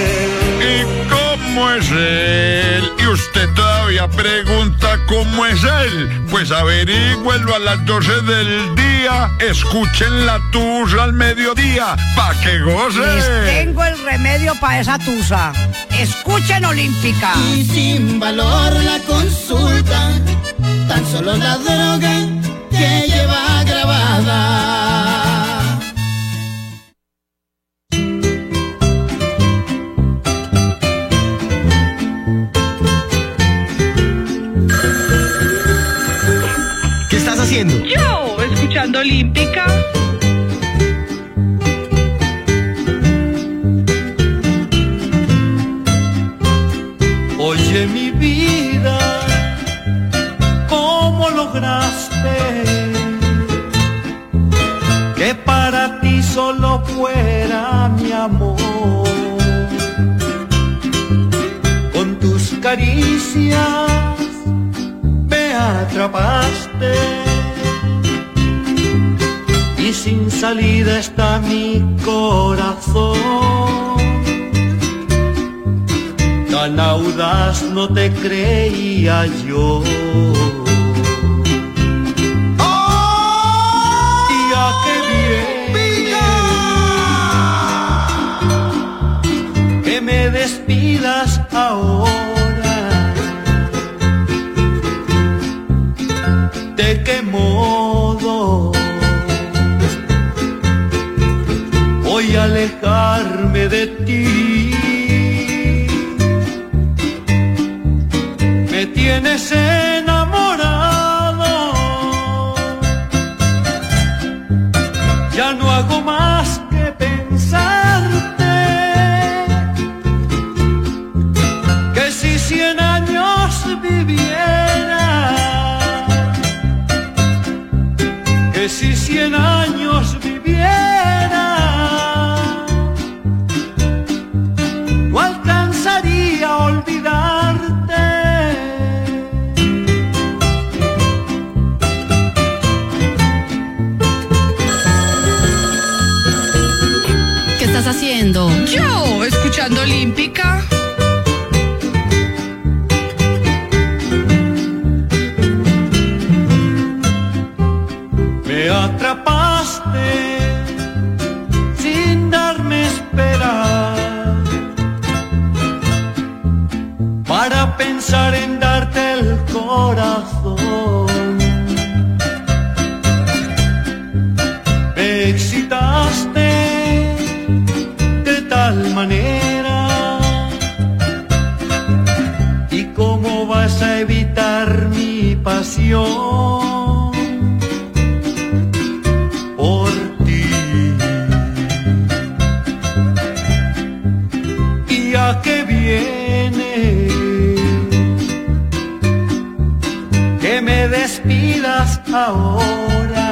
él. ¿Y cómo es él? Y usted todavía pregunta cómo es él. Pues averígüelo a las 12 del día. Escuchen la tusa al mediodía. Pa' que goce. Les tengo el remedio para esa tusa. Escuchen Olímpica. Y sin valor la consulta, tan solo la droga que lleva grabada. Olímpica. Oye mi vida, ¿cómo lograste que para ti solo fuera mi amor? Con tus caricias me atrapaste sin salida está mi corazón. Tan audaz no te creía yo. De ti? Olímpica. Me atrapaste sin darme esperar para pensar en darte el corazón. Ahora?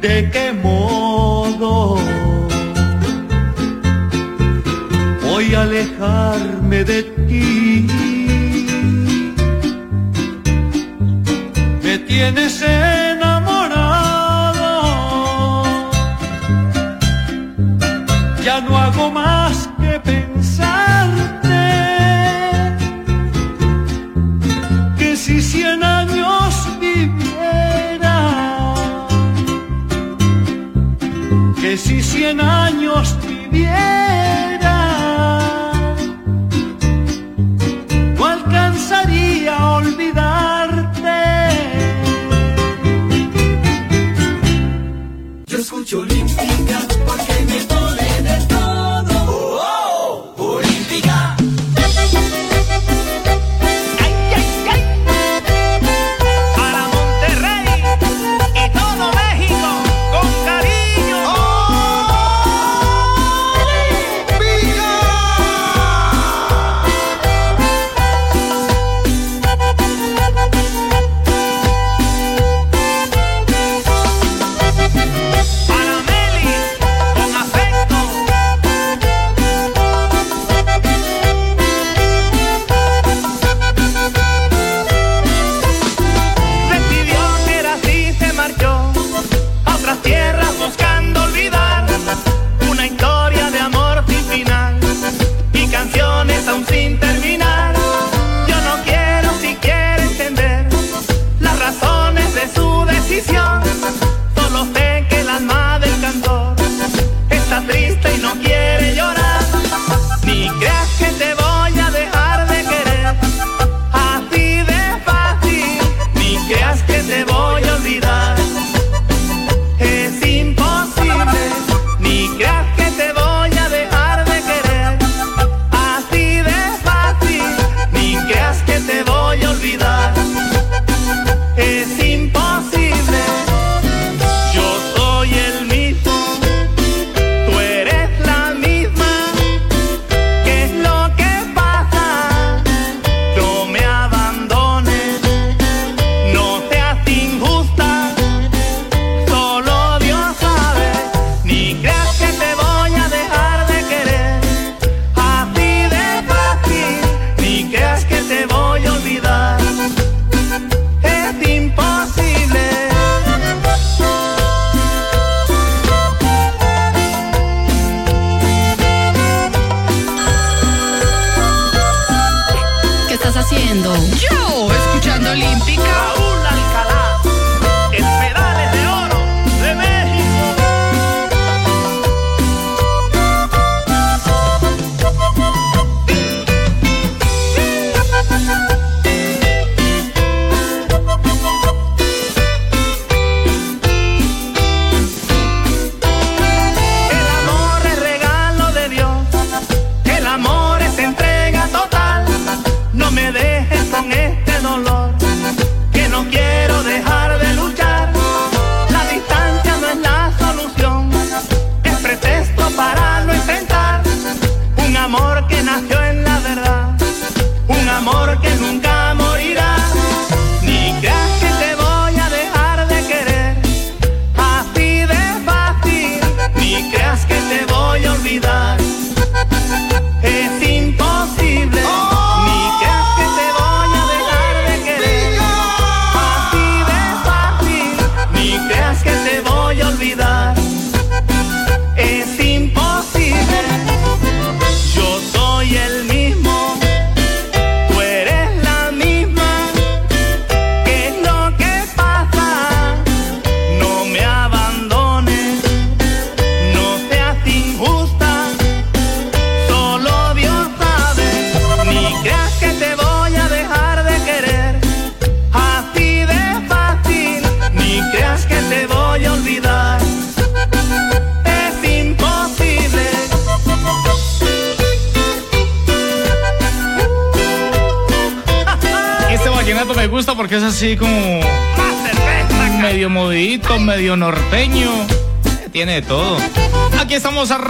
¿De qué modo voy a alejarme de ti? Me tienes.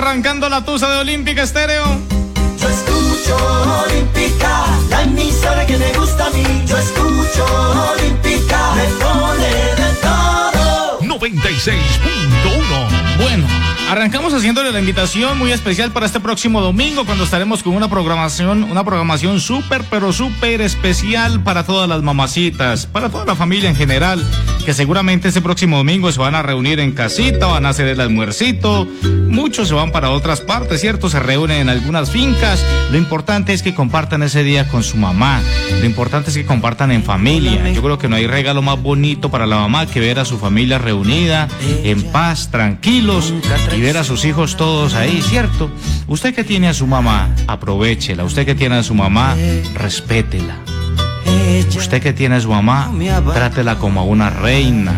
Arrancando la tusa de Olímpica Estéreo. Haciéndole la invitación muy especial para este próximo domingo cuando estaremos con una programación, una programación súper pero súper especial para todas las mamacitas, para toda la familia en general, que seguramente este próximo domingo se van a reunir en casita, van a hacer el almuercito, muchos se van para otras partes, ¿cierto? Se reúnen en algunas fincas. Lo importante es que compartan ese día con su mamá. Lo importante es que compartan en familia. Yo creo que no hay regalo más bonito para la mamá que ver a su familia reunida en paz, tranquilos y ver a sus hijos todos ahí, ¿cierto? Usted que tiene a su mamá, aprovechela. Usted que tiene a su mamá, respétela. Usted que tiene a su mamá, trátela como a una reina.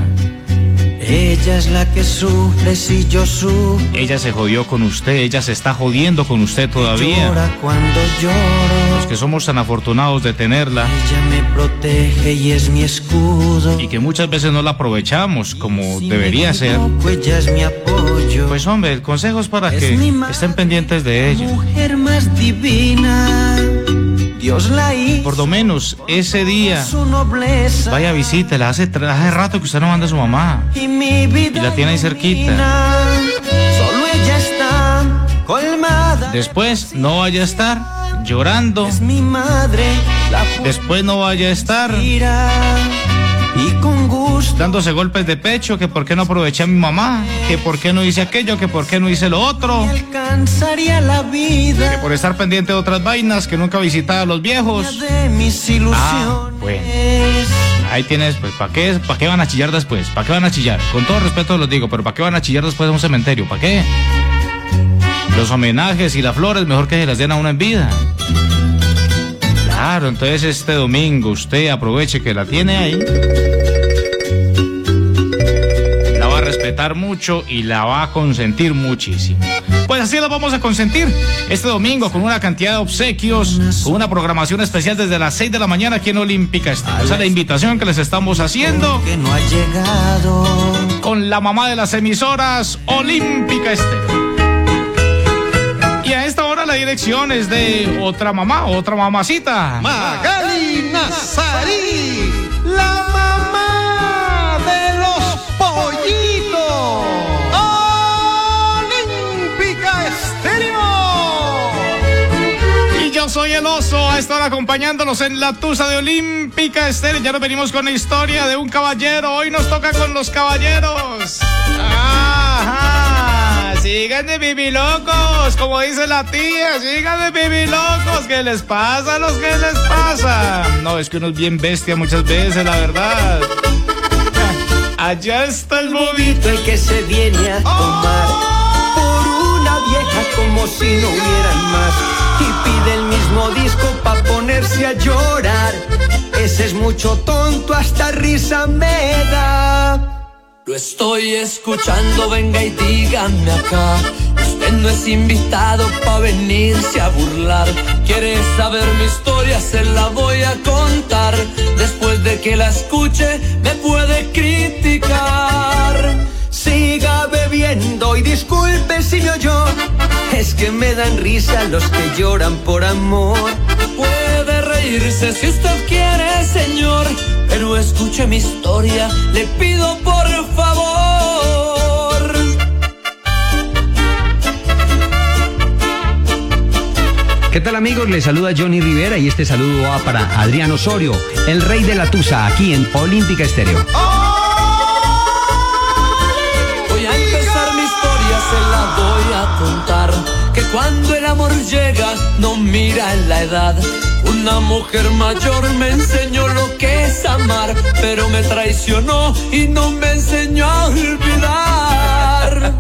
Ella es la que sufre si yo sufro. Ella se jodió con usted, ella se está jodiendo con usted todavía. Llora cuando lloro. Los que somos tan afortunados de tenerla Ella me protege y es mi escudo. y que muchas veces no la aprovechamos como Si debería me ser. equivoco, ella es mi apoyo. Pues hombre, el consejo es para Es que estén pendientes de ella. Mujer más divina. Dios la hizo. Por lo menos ese día vaya visítela. Hace, hace rato que usted no manda a su mamá. Y mi vida. Y la tiene ahí cerquita. Solo ella está colmada. Después no vaya a estar llorando. Es mi madre. Después no vaya a estar. Y con gusto. dándose golpes de pecho, que por qué no aproveché a mi mamá, que por qué no hice aquello, que por qué no hice lo otro, Alcanzaría la que vida. por estar pendiente de otras vainas, que nunca visitaba a los viejos. De mis ilusiones. Ah, bueno. Ahí tienes, pues, ¿para qué, ¿para qué van a chillar después? ¿Para qué van a chillar? Con todo respeto los digo, pero ¿para qué van a chillar después de un cementerio? ¿Para qué? Los homenajes y las flores, mejor que se las den a uno en vida. Claro, entonces este domingo usted aproveche que la tiene ahí. La va a respetar mucho y la va a consentir muchísimo. Pues así la vamos a consentir este domingo con una cantidad de obsequios, con una programación especial desde las 6 de la mañana aquí en Olímpica Estéreo. Esa es la invitación que les estamos haciendo Que no ha llegado. con la mamá de las emisoras Olímpica Estéreo. Y a esta hora la dirección es de otra mamá, otra mamacita. Magali Nazarí, la mamá de los pollitos. Olímpica Estéreo. Y yo soy el oso a esta hora acompañándolos en la tusa de Olímpica Estéreo. Ya nos venimos con la historia de un caballero. Hoy nos toca con los caballeros. Ajá. Sigan de bibilocos. locos, como dice la tía, sigan de locos, ¿qué les pasa a los que les pasa? No, es que uno es bien bestia muchas veces, la verdad. Allá está el bobito el que se viene a tomar por una vieja como si no hubieran más y pide el mismo disco pa ponerse a llorar. Ese es mucho tonto, hasta risa me da. Lo estoy escuchando, venga y dígame acá. Usted no es invitado pa' venirse a burlar. ¿Quiere saber mi historia? Se la voy a contar. Después de que la escuche, me puede criticar. Siga bebiendo y disculpe si me oyó. Es que me dan risa los que lloran por amor. Puede reírse si usted quiere, señor pero escuche mi historia, le pido por ¿Qué tal amigos? Les saluda Johnny Rivera y este saludo va para Adrián Osorio, el rey de la Tusa, aquí en Olímpica Estéreo. Voy a empezar mi historia, se la voy a contar. Que cuando el amor llega, no mira en la edad una mujer mayor me enseñó lo que es amar, pero me traicionó y no me enseñó a olvidar.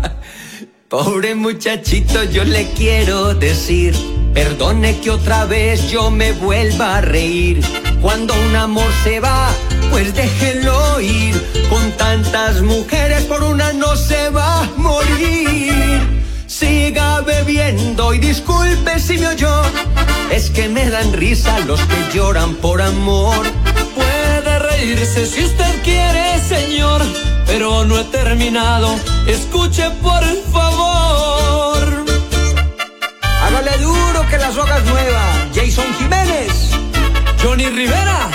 Pobre muchachito, yo le quiero decir, perdone que otra vez yo me vuelva a reír. Cuando un amor se va, pues déjelo ir. Con tantas mujeres, por una no se va a morir. Siga bebiendo y disculpe si me oyó. Es que me dan risa los que lloran por amor. Puede reírse si usted quiere, señor, pero no he terminado. Escuche por favor. Hágale duro que las hojas nuevas. Jason Jiménez. Johnny Rivera.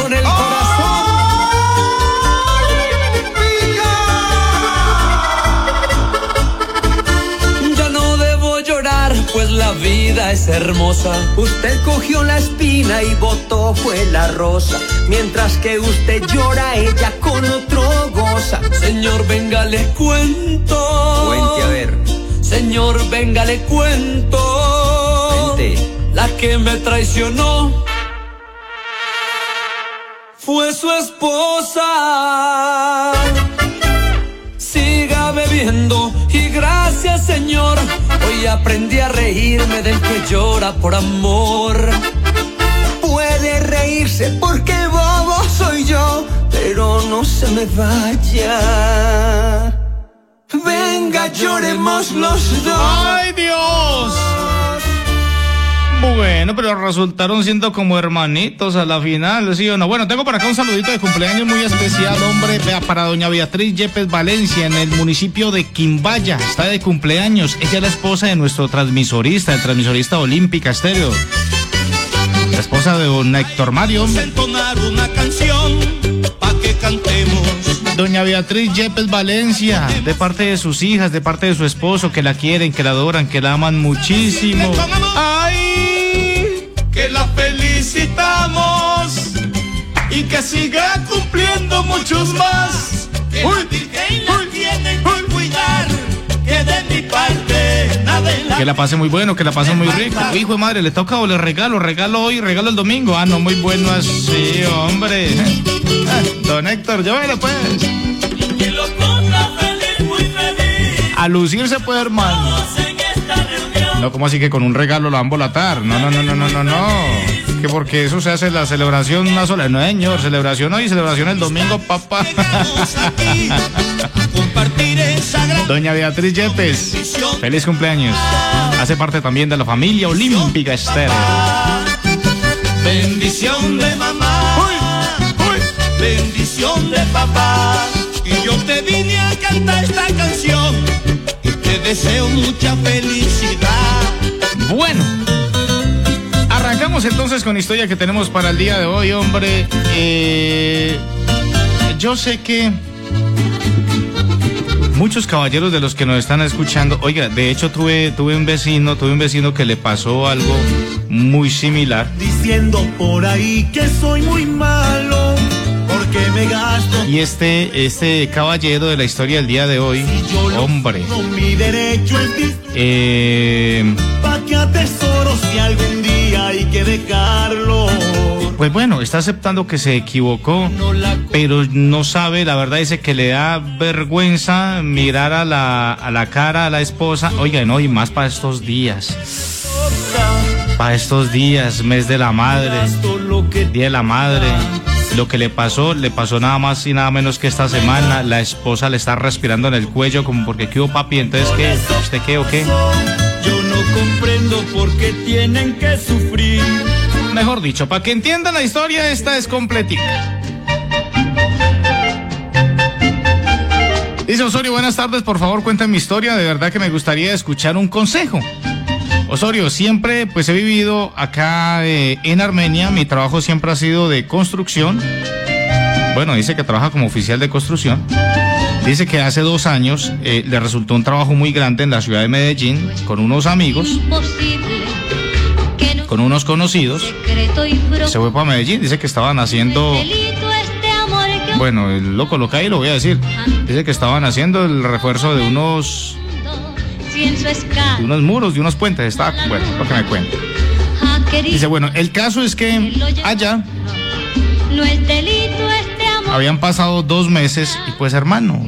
Con el corazón. pues la vida es hermosa. Usted cogió la espina y botó fue la rosa. Mientras que usted llora, ella con otro goza. Señor, venga, le cuento. Cuente a ver. Señor, venga, le cuento. La que me traicionó fue su esposa. Siga bebiendo y gracias, Señor Hoy aprendí a reírme del que llora por amor. Puede reírse porque bobo soy yo, pero no se me vaya. Venga, lloremos los dos. ¡Ay, Dios! Bueno, pero resultaron siendo como hermanitos a la final, ¿sí o no? Bueno, tengo por acá un saludito de cumpleaños muy especial, hombre, para doña Beatriz Yepes Valencia, en el municipio de Quimbaya. Está de cumpleaños. Ella es la esposa de nuestro transmisorista, el transmisorista Olímpica Estéreo. La esposa de don Héctor Mario. entonar una canción pa' que cantemos. Doña Beatriz Yepes Valencia, de parte de sus hijas, de parte de su esposo, que la quieren, que la adoran, que la aman muchísimo. ¡Ay! Que la felicitamos y que siga cumpliendo muchos más. Que uy, la tienen que cuidar, que de mi parte nada la Que la pase muy bueno, que la pase muy rico. Hijo de madre, le toca o le regalo, regalo hoy, regalo el domingo. Ah, no, muy bueno así, hombre. Don Héctor, llévelo pues. Que lo ponga feliz, muy feliz. A lucirse puede, hermano. No, como así que con un regalo lo van a volatar? No, no, no, no, no, no, no. Que porque eso se hace la celebración una sola. No, señor, celebración hoy celebración el domingo, papá. Doña Beatriz Yepes, feliz cumpleaños. Hace parte también de la familia olímpica Estéreo. Bendición de mamá. Uy, uy. Bendición de papá. Y yo te vine a cantar esta canción. Y te deseo mucha felicidad. Bueno, arrancamos entonces con historia que tenemos para el día de hoy, hombre. Eh, yo sé que muchos caballeros de los que nos están escuchando, oiga, de hecho tuve, tuve un vecino, tuve un vecino que le pasó algo muy similar. Diciendo por ahí que soy muy malo que me gasto. Y este, este caballero de la historia del día de hoy, hombre, Con mi derecho el título eh, pa' que atesoro si algún día hay que dejarlo. pues bueno, está aceptando que se equivocó, pero no sabe, la verdad dice que le da vergüenza mirar a la, a la cara a la esposa. Oiga, no, y más para estos días. Para estos días, mes de la madre, día de la madre. Lo que le pasó, le pasó nada más y nada menos que esta semana. La esposa le está respirando en el cuello como porque qué hubo papi, entonces qué, usted qué o qué. Yo no comprendo por qué tienen que sufrir. Mejor dicho, para que entiendan la historia, esta es completica. Dice Osorio, buenas tardes, por favor cuenten mi historia, de verdad que me gustaría escuchar un consejo. Osorio, siempre pues he vivido acá eh, en Armenia, mi trabajo siempre ha sido de construcción. Bueno, dice que trabaja como oficial de construcción. Dice que hace dos años eh, le resultó un trabajo muy grande en la ciudad de Medellín con unos amigos, con unos conocidos. Se fue para Medellín, dice que estaban haciendo... Bueno, lo que hay lo voy a decir. Dice que estaban haciendo el refuerzo de unos, de unos muros, de unos puentes. Está, bueno, lo que me cuenta. Dice, bueno, el caso es que allá este habían pasado dos meses y pues hermano,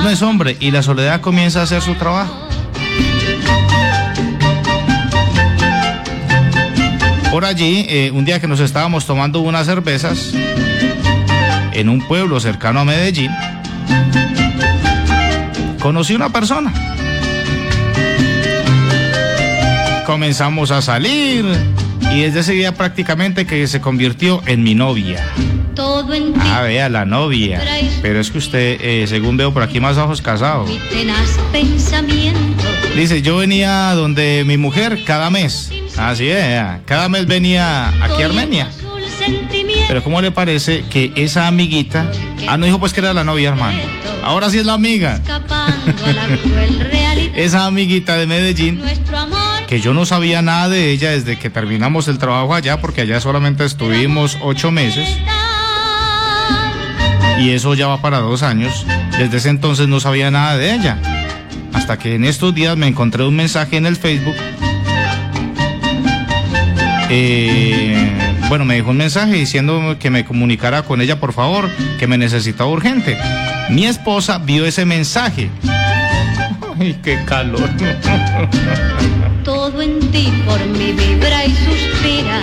uno es hombre y la soledad comienza a hacer su trabajo. Por allí, eh, un día que nos estábamos tomando unas cervezas en un pueblo cercano a Medellín, conocí una persona. Comenzamos a salir y desde ese día prácticamente que se convirtió en mi novia. Todo en ti. Ah, vea, la novia. Pero es que usted, eh, según veo por aquí más ojos casado. Dice, yo venía donde mi mujer cada mes. Así es, cada mes venía aquí a Armenia. Pero ¿cómo le parece que esa amiguita... Ah, no dijo pues que era la novia, hermano. Ahora sí es la amiga. Esa amiguita de Medellín, Nuestro amor. Que yo no sabía nada de ella desde que terminamos el trabajo allá, porque allá solamente estuvimos ocho meses. Y eso ya va para dos años. Desde ese entonces no sabía nada de ella. Hasta que en estos días me encontré un mensaje en el Facebook. Eh, bueno, me dejó un mensaje diciendo que me comunicara con ella, por favor, que me necesitaba urgente. Mi esposa vio ese mensaje. Ay, qué calor. Ti por mi vibra y suspira.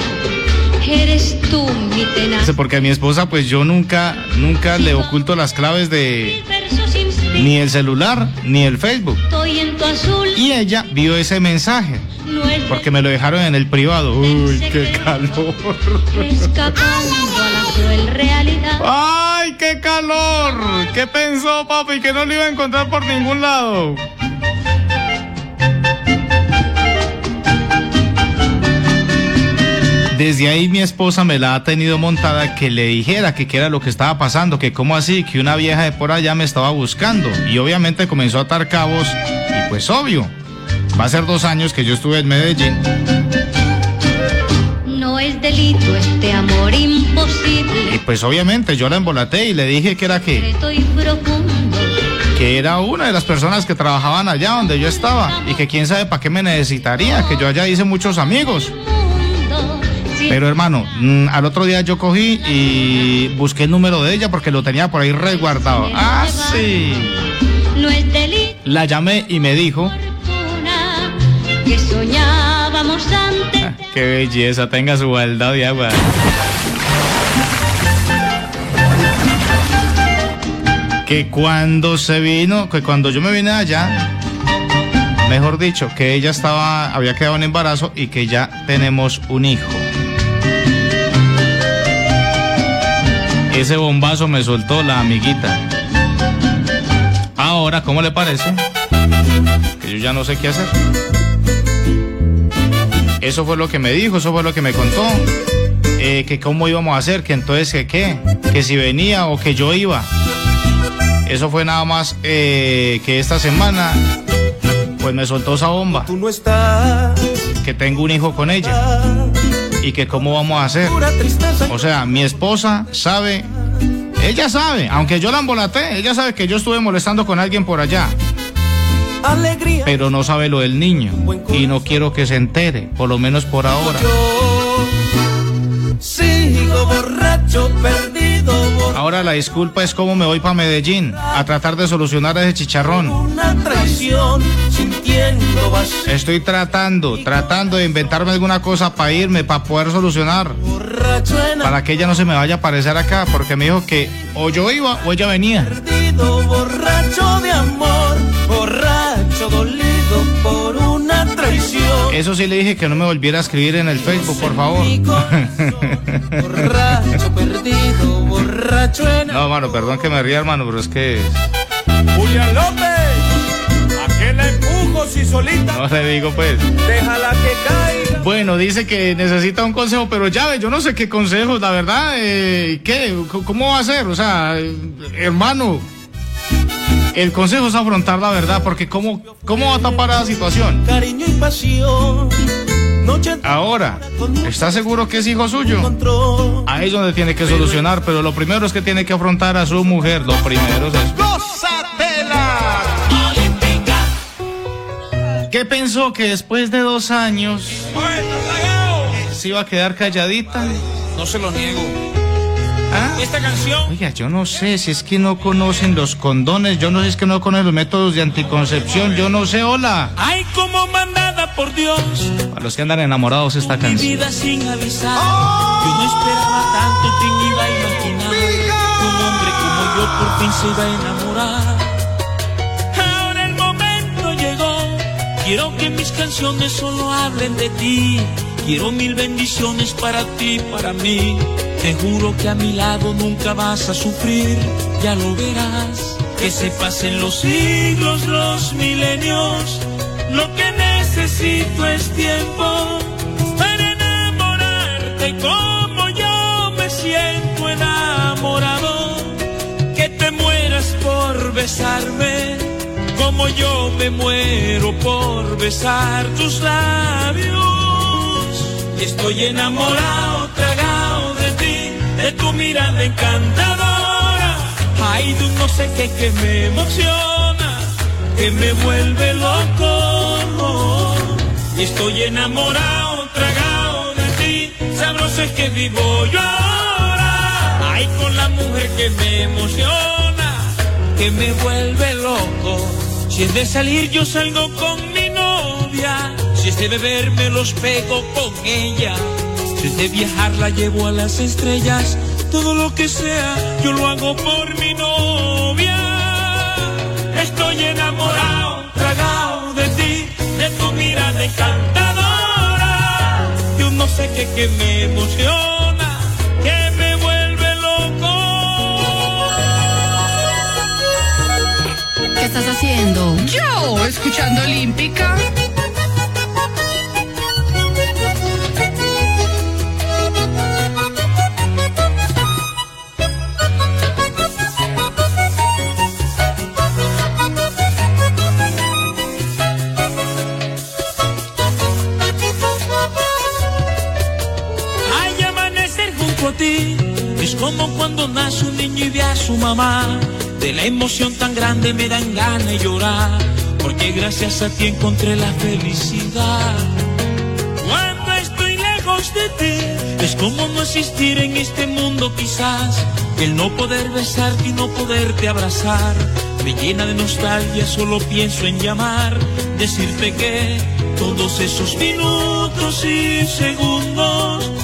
Eres tú mi tenaz. Porque a mi esposa, pues yo nunca, nunca le oculto las claves de ni el celular ni el Facebook. Y ella vio ese mensaje. Porque me lo dejaron en el privado. Uy, qué calor. ¡Ay, qué calor! ¿Qué pensó, papi? Que no lo iba a encontrar por ningún lado. Desde ahí mi esposa me la ha tenido montada que le dijera que qué era lo que estaba pasando, que cómo así, que una vieja de por allá me estaba buscando. Y obviamente comenzó a atar cabos y pues obvio, va a ser dos años que yo estuve en Medellín. No es delito este amor imposible. Y pues obviamente yo la embolaté y le dije que era que, Estoy profundo. que era una de las personas que trabajaban allá donde yo estaba y que quién sabe para qué me necesitaría, que yo allá hice muchos amigos. Pero hermano, mm, al otro día yo cogí y busqué el número de ella porque lo tenía por ahí resguardado. Ah, sí. La llamé y me dijo, que soñábamos antes. "Ah, qué belleza, tenga su baldado de agua. Que cuando se vino, que cuando yo me vine allá, mejor dicho, que ella estaba, había quedado en embarazo y que ya tenemos un hijo. Ese bombazo me soltó la amiguita. Ahora, ¿cómo le parece? Que yo ya no sé qué hacer. Eso fue lo que me dijo, eso fue lo que me contó. Eh, que cómo íbamos a hacer, que entonces que qué, que si venía o que yo iba. Eso fue nada más eh, que esta semana, pues me soltó esa bomba. Tú no estás. Que tengo un hijo con ella. Y que cómo vamos a hacer. O sea, mi esposa sabe Ella sabe, aunque yo la embolaté, ella sabe que yo estuve molestando con alguien por allá. Pero no sabe lo del niño. Y no quiero que se entere, por lo menos por ahora. Borracho, perdido. Ahora la disculpa es cómo me voy para Medellín a tratar de solucionar ese chicharrón. una traición, sintiendo vacío. Estoy tratando, tratando de inventarme alguna cosa para irme, para poder solucionar. Para que ella no se me vaya a aparecer acá, porque me dijo que o yo iba o ella venía. Eso sí le dije que no me volviera a escribir en el Facebook, por favor. Borracho perdido, borracho enamorado. No, mano, perdón que me ría, hermano, pero es que Julián López, ¿a qué la empujo si solita? no le digo pues. Déjala que caiga. Bueno, dice que necesita un consejo, pero ya ve, yo no sé qué consejos, la verdad. eh, ¿Qué? ¿Cómo va a ser? O sea, eh, hermano, el consejo es afrontar la verdad, porque ¿cómo, cómo va a tapar la situación? Cariño y pasión. Noche Ahora, ¿está seguro que es hijo suyo? Ahí es donde tiene que solucionar, pero lo primero es que tiene que afrontar a su mujer. Lo primero es eso. ¡Gózatela! ¿Qué pensó que después de dos años se iba a quedar calladita? No se lo niego. ¿Ah? Esta canción Oiga, yo no sé si es que no conocen los condones, yo no sé si es que no conocen los métodos de anticoncepción, yo no sé, hola. Ay, como mandada por Dios, A los que andan enamorados esta mi canción. vida sin avisar. Yo no esperaba tanto, ¿quién iba a imaginar que un hombre como yo por fin se iba a enamorar? Ahora el momento llegó, quiero que mis canciones solo hablen de ti. Quiero mil bendiciones para ti, para mí. Te juro que a mi lado nunca vas a sufrir, ya lo verás. Que se pasen los siglos, los milenios. Lo que necesito es tiempo para enamorarte como yo me siento enamorado. Que te mueras por besarme como yo me muero por besar tus labios. Estoy enamorado, mirada encantadora. Hay de un no sé qué que me emociona, que me vuelve loco. Estoy enamorado, tragado de ti, sabroso es que vivo yo ahora. Ay, con la mujer que me emociona, que me vuelve loco. Si es de salir, yo salgo con mi novia. Si es de beber, me los pego con ella. Si es de viajar, la llevo a las estrellas. Todo lo que sea, yo lo hago por mi novia. Estoy enamorado, tragado de ti, de tu mirada encantadora. Un no sé qué que me emociona, que me vuelve loco. ¿Qué estás haciendo? Yo, escuchando Olímpica. De la emoción tan grande me dan ganas de llorar, porque gracias a ti encontré la felicidad. Cuando estoy lejos de ti, es como no existir en este mundo quizás. El no poder besarte y no poderte abrazar, me llena de nostalgia, solo pienso en llamar, decirte que todos esos minutos y segundos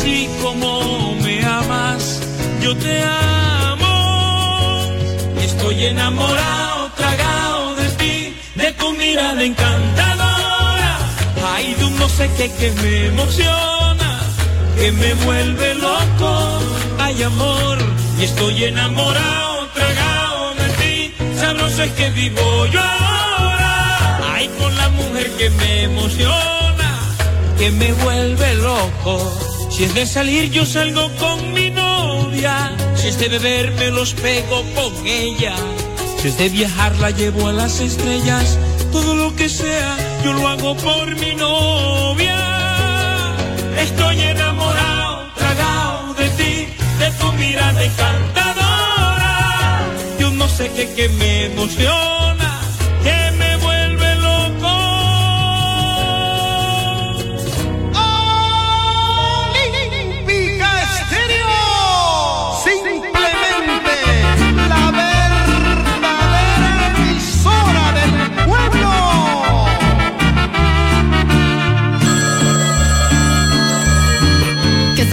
así como me amas, yo te amo. Estoy enamorado, tragado de ti, de tu mirada encantadora. Hay de un no sé qué que me emociona, que me vuelve loco. Ay, amor, y estoy enamorado, tragado de ti. Sabroso es que vivo yo ahora. Ay, con la mujer que me emociona, que me vuelve loco. Si es de salir, yo salgo con mi novia. Si es de beber me los pego con ella. Si es de viajar la llevo a las estrellas. Todo lo que sea, yo lo hago por mi novia. Estoy enamorado, tragado de ti, de tu mirada encantadora. Yo no sé qué, me emociona,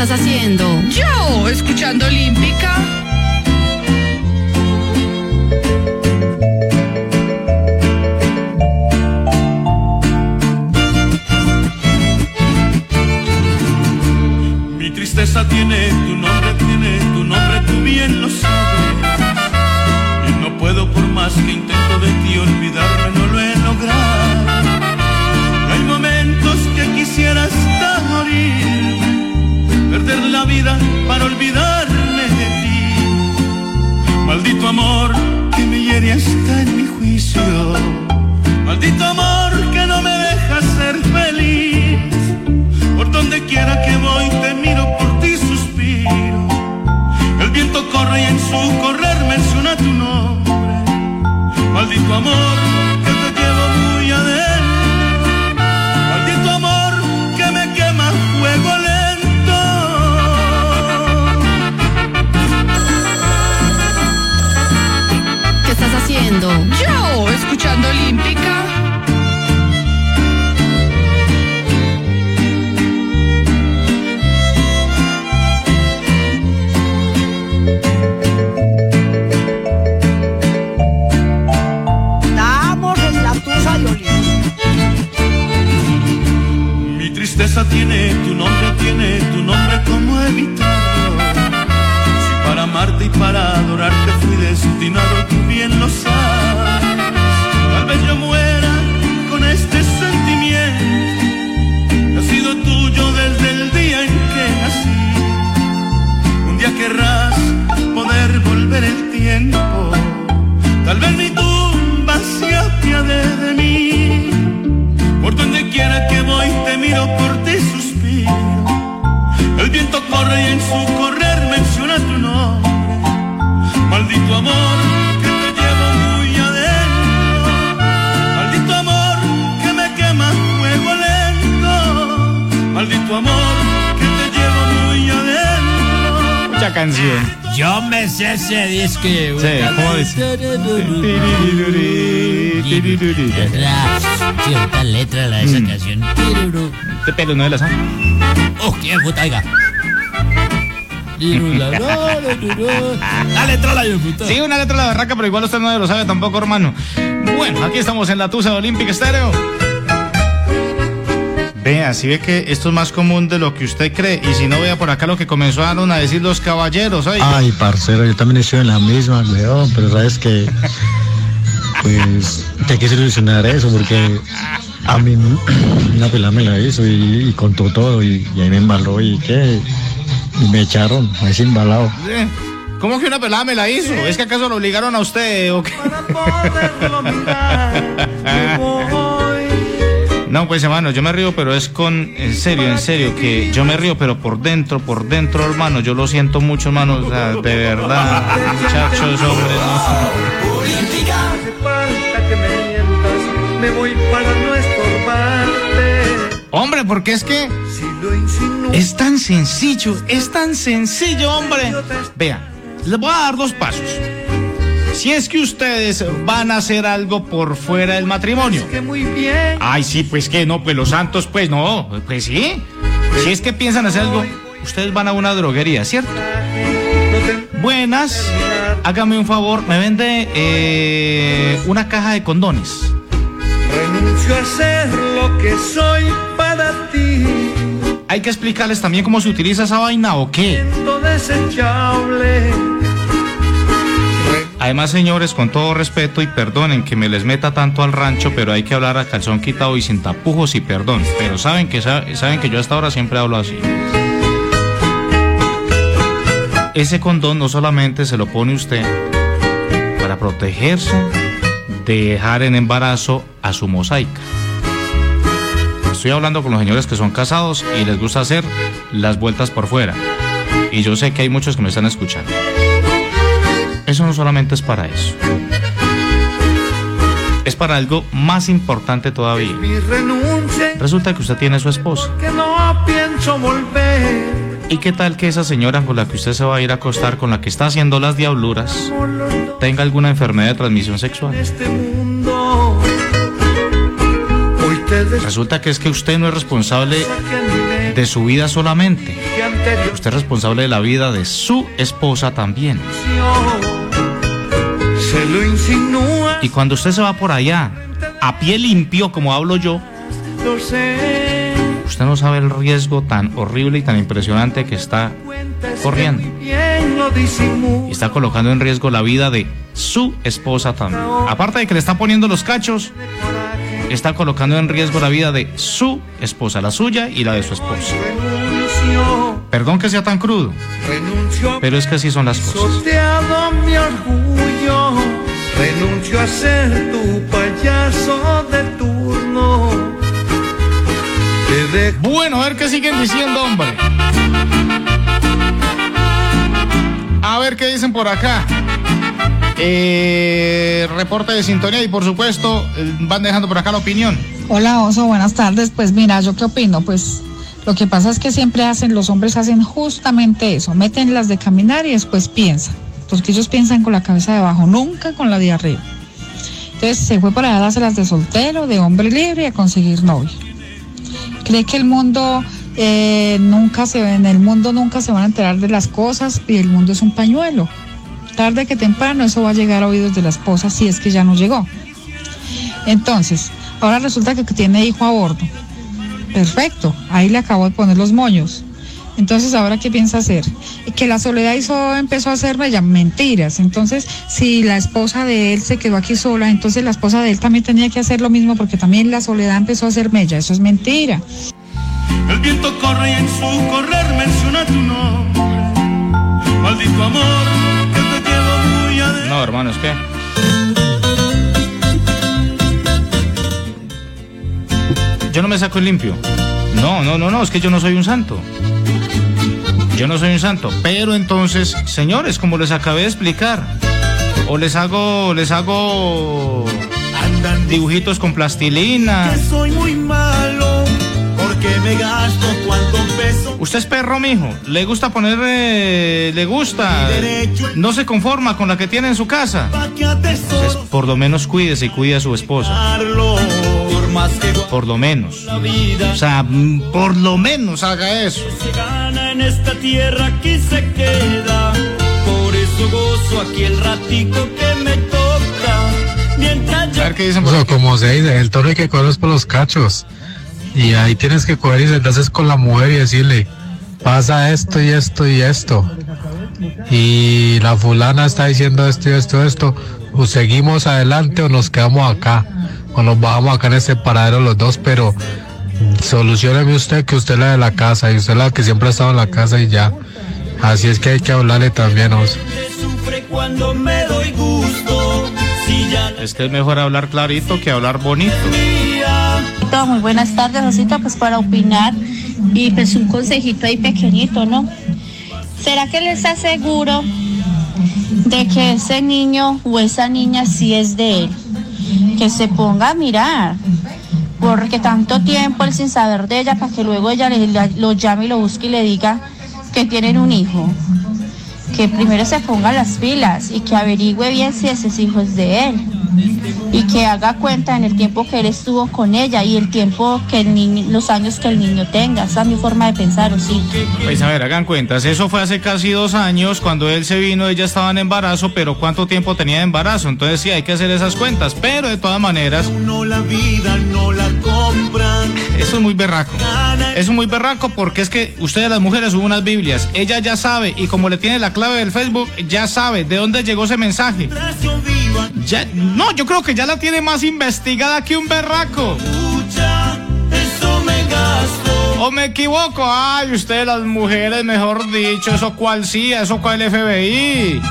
estás haciendo? Yo, escuchando Olímpica. Mi tristeza tiene tu nombre, tiene tu nombre, tú bien lo sabes. Y no puedo por más que intento de ti olvidarme, no lo he logrado. Hay momentos que quisiera hasta morir, perder la vida para olvidarme de ti. Maldito amor que me hiere hasta en mi juicio. Maldito amor que no me deja ser feliz. Por donde quiera que voy te miro, por ti suspiro. El viento corre y en su correr menciona tu nombre. Maldito amor haciendo? Yo, escuchando Olímpica. Estamos en la tusa de Olímpica. Mi tristeza tiene tu nombre, tiene tu nombre, ¿cómo evitarlo? Si para amarte y para adorarte fui destinado, Ese disco. Sí, ¿cómo dice? Letra, cierta letra la de esa Mm. canción. Este pelo no es la sangre. Oh, qué puta, oiga. Dale, trola, yo puta. Sí, una letra de la barraca, pero igual usted no lo sabe tampoco, hermano. Bueno, aquí estamos en la Tusa de Olympic Stereo. Vea, si ve que esto es más común de lo que usted cree. Y si no, vea por acá lo que comenzaron a decir los caballeros. oiga. Ay, parcero, yo también estoy en la misma, weón, pero sabes que, pues, te hay que solucionar eso, porque a mí una pelada me la hizo y, y contó todo, y, y ahí me embaló, y qué, y me echaron, me hice embalado. ¿Cómo que una pelada me la hizo? ¿Es que acaso lo obligaron a usted o qué? No, pues hermano, yo me río, pero es con, en serio, en serio, que yo me río, pero por dentro, por dentro, hermano, yo lo siento mucho, hermano, o sea, de verdad, muchachos, hombre, no. Hombre, porque es que es tan sencillo, es tan sencillo, hombre. Vea, les voy a dar dos pasos. Si es que ustedes van a hacer algo por fuera del matrimonio. Que muy bien. Ay, sí, pues que no, pues los santos, pues no, pues sí. Si es que piensan hacer algo, ustedes van a una droguería, ¿cierto? Buenas, hágame un favor, me vende eh, una caja de condones. Renuncio a ser lo que soy para ti. Hay que explicarles también cómo se utiliza esa vaina o qué. Desechable. Además, señores, con todo respeto y perdonen que me les meta tanto al rancho, pero hay que hablar a calzón quitado y sin tapujos y perdón. Pero saben que, sa- saben que yo hasta ahora siempre hablo así. ese condón no solamente se lo pone usted para protegerse de dejar en embarazo a su mosaica. Estoy hablando con los señores que son casados y les gusta hacer las vueltas por fuera. Y yo sé que hay muchos que me están escuchando. Eso no solamente es para eso. Es para algo más importante todavía. Resulta que usted tiene su esposa. ¿Y qué tal que esa señora con la que usted se va a ir a acostar, con la que está haciendo las diabluras, tenga alguna enfermedad de transmisión sexual? Este Resulta que es que usted no es responsable de su vida solamente. Usted es responsable de la vida de su esposa también. Se lo insinúa. Y cuando usted se va por allá, a pie limpio, como hablo yo, Lo sé. usted no sabe el riesgo tan horrible y tan impresionante que está corriendo. Disimula. Y está colocando en riesgo la vida de su esposa también. Aparte de que le está poniendo los cachos, está colocando en riesgo la vida de su esposa, la suya y la de su esposa. Perdón que sea tan crudo, pero es que así son las cosas. Renuncio a ser tu payaso de turno. Te dejo Bueno, a ver qué siguen diciendo, hombre. A ver qué dicen por acá. Eh, reporte de sintonía y por supuesto eh, van dejando por acá la opinión. Hola Oso, buenas tardes. Pues mira, ¿yo qué opino? Pues lo que pasa es que siempre hacen, los hombres hacen justamente eso, meten las de caminar y después piensan. Porque ellos piensan con la cabeza de abajo, nunca con la de arriba. Entonces se fue para allá a darse las de soltero, de hombre libre a conseguir novio. Cree que el mundo eh, nunca se en el mundo nunca se van a enterar de las cosas y el mundo es un pañuelo. Tarde que temprano eso va a llegar a oídos de la esposa si es que ya no llegó. Entonces, ahora resulta que tiene hijo a bordo. Perfecto, ahí le acabo de poner los moños. Entonces, ¿ahora qué piensa hacer? Que la soledad hizo, empezó a hacerme ya mentiras. Entonces, si la esposa de él se quedó aquí sola, entonces la esposa de él también tenía que hacer lo mismo porque también la soledad empezó a hacer mella. Eso es mentira. El viento corre y en su correr menciona tu nombre. Maldito amor que te llevo muy adentro. No, hermano, es que. Yo no me saco el limpio. No, no, no, no, es que yo no soy un santo. Yo no soy un santo. Pero entonces, señores, como les acabé de explicar, o les hago, les hago dibujitos con plastilina. Que soy muy malo porque me gasto cuánto peso. Usted es perro, mijo. Le gusta poner, eh, le gusta. No se conforma con la que tiene en su casa. Entonces, por lo menos cuídese y cuide a su esposa. Por más que Por lo menos. la vida O sea, mm, por lo menos haga eso. se gana en esta tierra aquí se queda. Por eso gozo aquí el ratico que me toca. Mientras A ver qué dicen O sea, como se dice, el toro hay que cogerlos por los cachos. Y ahí tienes que coger y sentarse con la mujer y decirle, pasa esto y esto y esto. Y la fulana está diciendo esto y esto y esto. O seguimos adelante o nos quedamos acá. O nos bajamos acá en este paradero los dos, pero solucioneme usted que usted es la de la casa y usted es la que siempre ha estado en la casa y ya. Así es que hay que hablarle también, ya Es que es mejor hablar clarito que hablar bonito. Muy buenas tardes, Osito, pues para opinar y pues un consejito ahí pequeñito, ¿no? ¿Será que les aseguro de que ese niño o esa niña sí es de él? Que se ponga a mirar, porque tanto tiempo él sin saber de ella para que luego ella le- lo llame y lo busque y le diga que tienen un hijo. Que primero se ponga las pilas y que averigüe bien si ese hijo es de él y que haga cuenta en el tiempo que él estuvo con ella y el tiempo que el niño, los años que el niño tenga. Esa es mi forma de pensar, Osito. Pues a ver, hagan cuentas. Eso fue hace casi dos años. Cuando él se vino, ella estaba en embarazo, pero ¿cuánto tiempo tenía de embarazo? Entonces sí, hay que hacer esas cuentas. Pero de todas maneras, no la vida no la eso es muy berraco. Eso es muy berraco porque es que ustedes las mujeres suben unas Biblias. Ella ya sabe y como le tiene la clave del Facebook, ya sabe de dónde llegó ese mensaje. Ya, no, yo creo que ya la tiene más investigada que un berraco. ¿O me equivoco? Ay, ustedes las mujeres, mejor dicho, eso cual sí, eso cual FBI.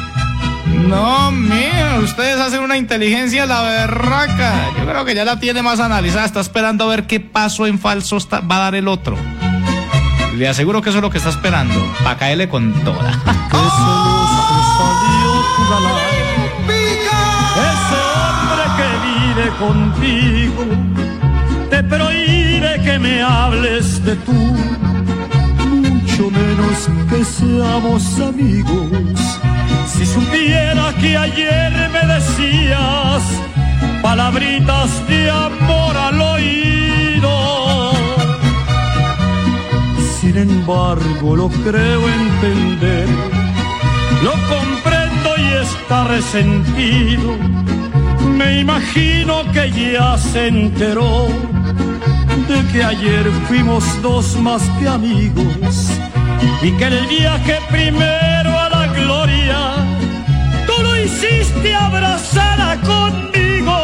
No, mira, ustedes hacen una inteligencia la berraca. Yo creo que ya la tiene más analizada. Está esperando a ver qué paso en falso está- va a dar el otro. Le aseguro que eso es lo que está esperando. Para caerle con toda. Ese hombre que vive contigo te prohíbe que me hables de tú, mucho menos que seamos amigos. Si supiera que ayer me decías palabritas de amor al oído, sin embargo lo creo entender, lo comprendo y está resentido. Me imagino que ya se enteró de que ayer fuimos dos más que amigos y que el viaje primero a la gloria tú lo hiciste abrazada conmigo.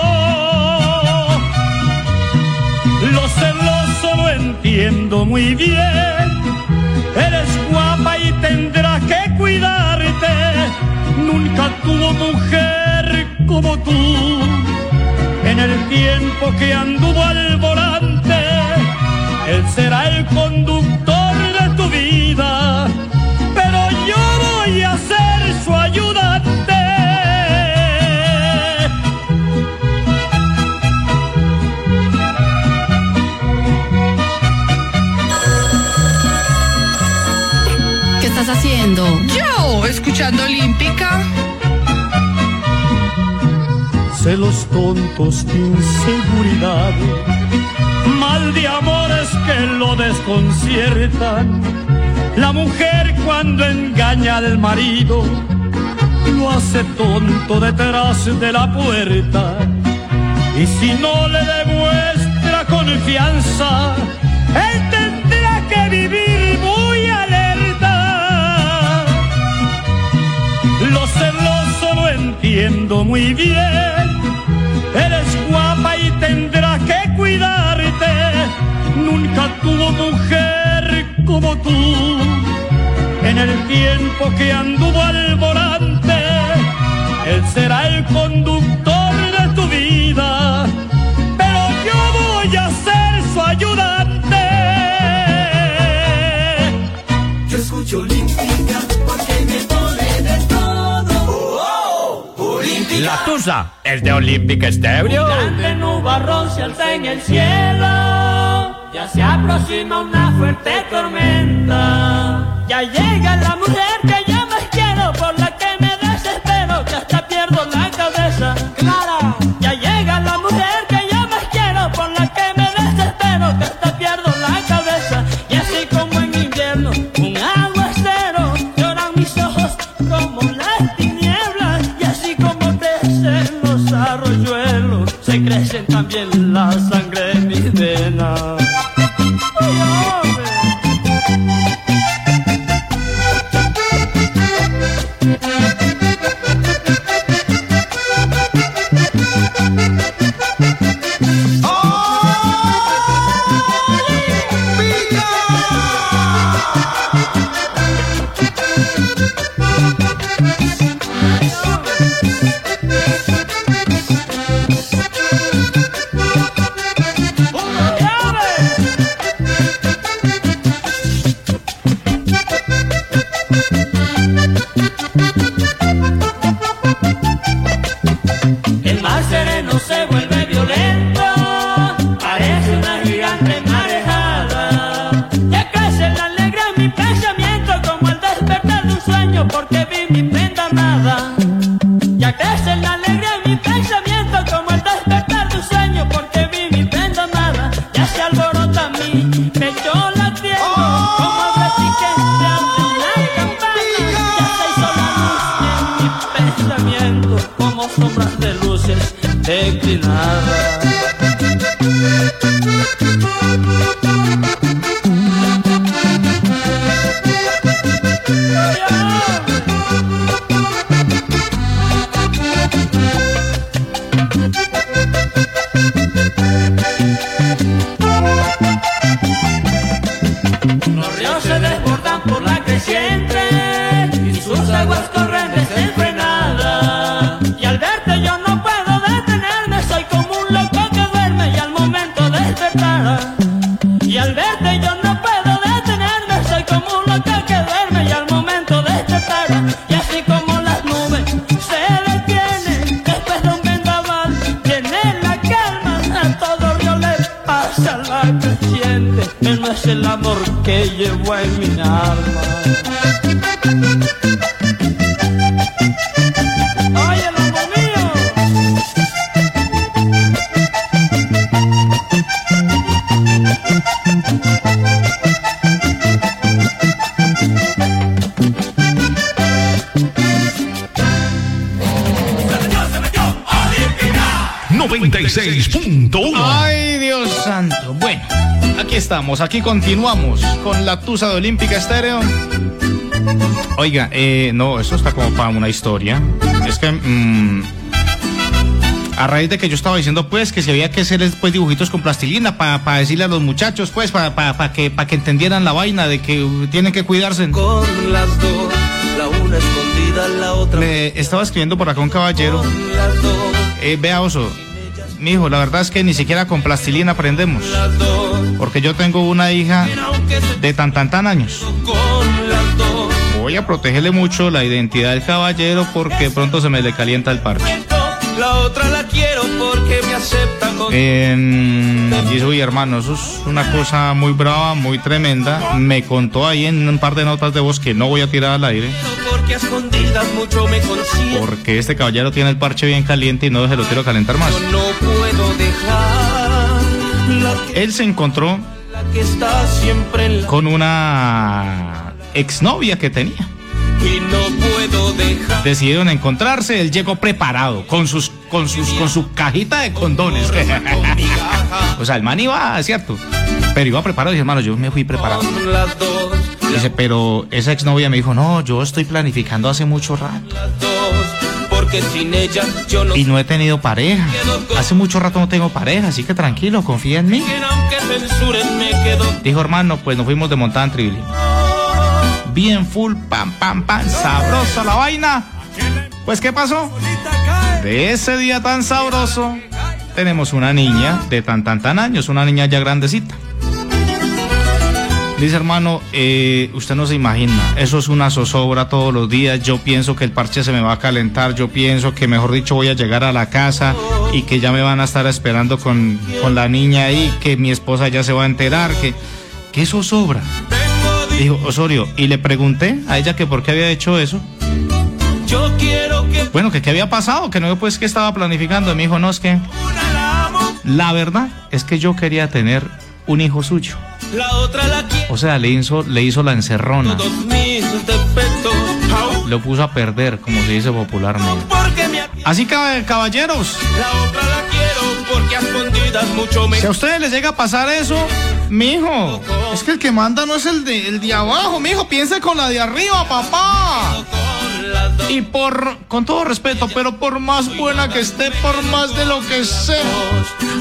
Lo celoso lo entiendo muy bien. Eres guapa y tendrá que cuidarte. Nunca tuvo mujer como tú. En el tiempo que anduvo al volante, él será el conductor voy a ser su ayudante. ¿Qué estás haciendo? Yo, escuchando Olímpica. celos tontos de inseguridad, mal de amores que lo desconciertan. La mujer cuando engaña al marido lo hace tonto detrás de la puerta. Y si no le demuestra confianza, él tendrá que vivir muy alerta. Lo celoso lo entiendo muy bien. Eres guapa y tendrá que cuidarte. Nunca tuvo mujer como tú. En el tiempo que anduvo al volante, él será el conductor de tu vida. Pero yo voy a ser su ayudante. Yo escucho Olímpica porque me pone de todo. Olímpica. La Tusa es de Olímpica Estéreo. grande nubarrón se alza en el cielo. Ya se aproxima una fuerte tormenta. Ya llega la mujer que yo más quiero, por la que me desespero, que hasta pierdo la cabeza. Clara, ya llega la mujer que yo más quiero, por la que me desespero, que hasta pierdo la cabeza. Y así como en invierno, un aguacero, lloran mis ojos como las tinieblas. Y así como crecen los arroyuelos, se crecen también la El estamos, aquí continuamos con la Tusa de Olímpica Estéreo. Oiga, eh, no, eso está como para una historia. Es que mm, a raíz de que yo estaba diciendo, pues, que si había que hacer pues dibujitos con plastilina para decirle a los muchachos, pues, para que, pa que entendieran la vaina de que tienen que cuidarse. Con las dos, la una escondida, la otra. Me estaba escribiendo por acá un caballero. Eh, vea, oso. Mijo, la verdad es que ni siquiera con plastilina aprendemos. las dos, Porque yo tengo una hija de tan tan tan años. Voy a protegerle mucho la identidad del caballero porque pronto se me le calienta el parche. La otra la quiero porque me acepta con Eh, y uy, hermano, eso es una cosa muy brava, muy tremenda. Me contó ahí en un par de notas de voz que no voy a tirar al aire. porque a escondidas mucho me consigue. Porque este caballero tiene el parche bien caliente y no se lo quiero calentar más. Yo no puedo dejar Él se encontró con una exnovia que tenía. Decidieron encontrarse, él llegó preparado con sus con sus con su cajita de condones. o sea, el man iba, cierto, pero iba preparado y hermano, yo me fui preparado. Dice, pero esa exnovia me dijo, "No, yo estoy planificando hace mucho rato porque sin ella yo no y no he tenido pareja. Hace mucho rato no tengo pareja, así que tranquilo, confía en mí." que Dijo, "Hermano, pues nos fuimos de montada en Tribili." Bien full, pam, pam, pam, sabrosa la vaina. Pues, ¿qué pasó? De ese día tan sabroso, tenemos una niña de tan, tan, tan años, una niña ya grandecita. Dice, hermano, eh, usted no se imagina, eso es una zozobra todos los días. Yo pienso que el parche se me va a calentar. Yo pienso que, mejor dicho, voy a llegar a la casa y que ya me van a estar esperando con, con la niña ahí, que mi esposa ya se va a enterar, que, que zozobra. Dijo Osorio, y le pregunté a ella que por qué había hecho eso. yo quiero que Bueno, que qué había pasado, que no, pues que estaba planificando. Me dijo, no, es que la verdad es que yo quería tener un hijo suyo. La otra la quiero O sea, le hizo, le hizo la encerrona. Lo puso a perder, como se dice popularmente. Así que, caballeros, la otra la quiero porque a escondidas mucho me si a ustedes les llega a pasar eso, mijo, es que el que manda no es el de, el de abajo, mijo, piense con la de arriba, papá. Y por, con todo respeto, pero por más buena que esté, por más de lo que sea.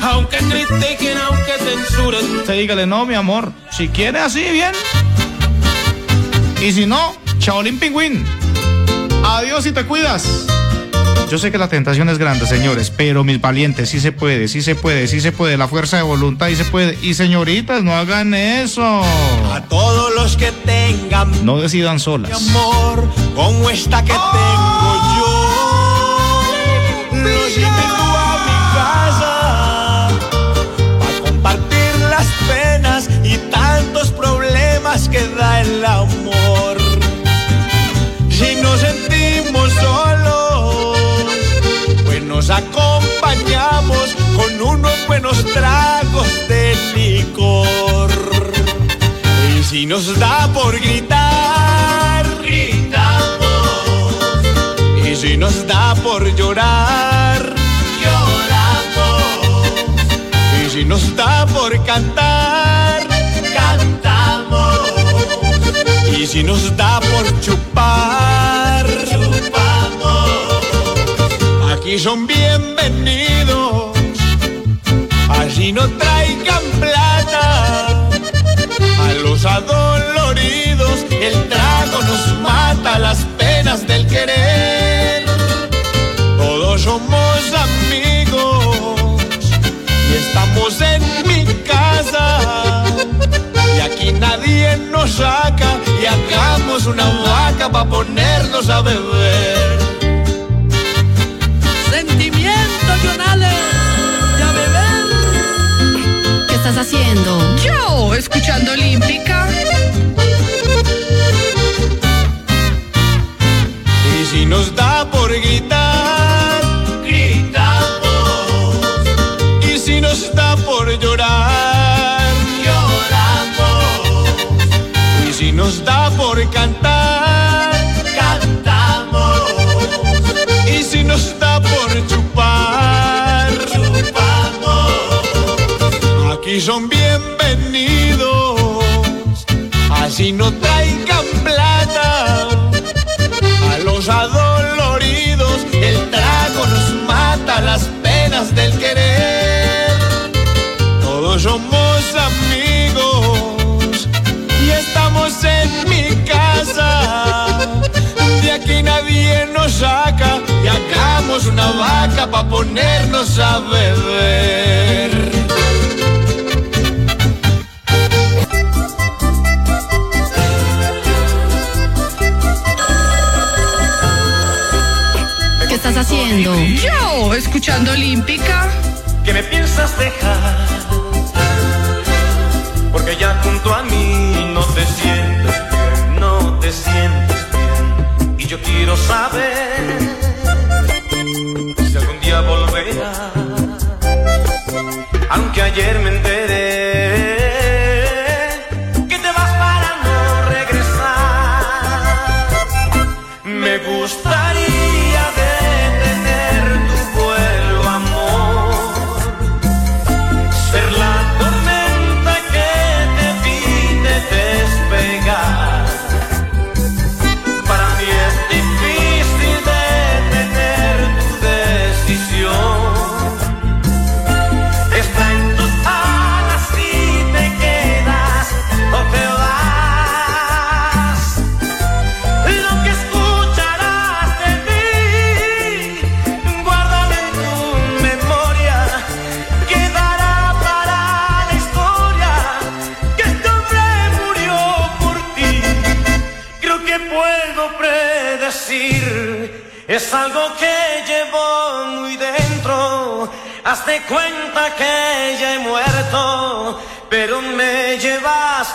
aunque critiquen aunque censuren Usted dígale, no, mi amor, si quiere así, bien. Y si no, Chaolín Pingüín. Adiós y te cuidas. Yo sé que la tentación es grande, señores, pero mis valientes, sí se puede, sí se puede, sí se puede. La fuerza de voluntad, sí se puede. Y señoritas, no hagan eso. A todos los que tengan No decidan solas. amor como esta que tengo unos buenos tragos de licor. Y si nos da por gritar, gritamos. Y si nos da por llorar, lloramos. Y si nos da por cantar, cantamos. Y si nos da por chupar, chupamos. Aquí son bienvenidos allí no traigan plata. A los adoloridos el trago nos mata las penas del querer. Todos somos amigos y estamos en mi casa. Y aquí nadie nos saca y hagamos una vaca para ponernos a beber. Estás haciendo? Yo, escuchando Olímpica. Y si nos da por gritar, gritamos. Y si nos da por llorar, lloramos. Y si nos da por cantar, son bienvenidos, así no traigan plata. A los adoloridos el trago nos mata las penas del querer. Todos somos amigos y estamos en mi casa. De aquí nadie nos saca y hagamos una vaca para ponernos a beber. Estás haciendo? Yo, escuchando Olímpica. que me piensas dejar. Porque ya junto a mí no te sientes bien, no te sientes bien. Y yo quiero saber si algún día volverás. Aunque ayer me enteré que te vas para no regresar. Me gustaría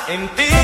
en ti.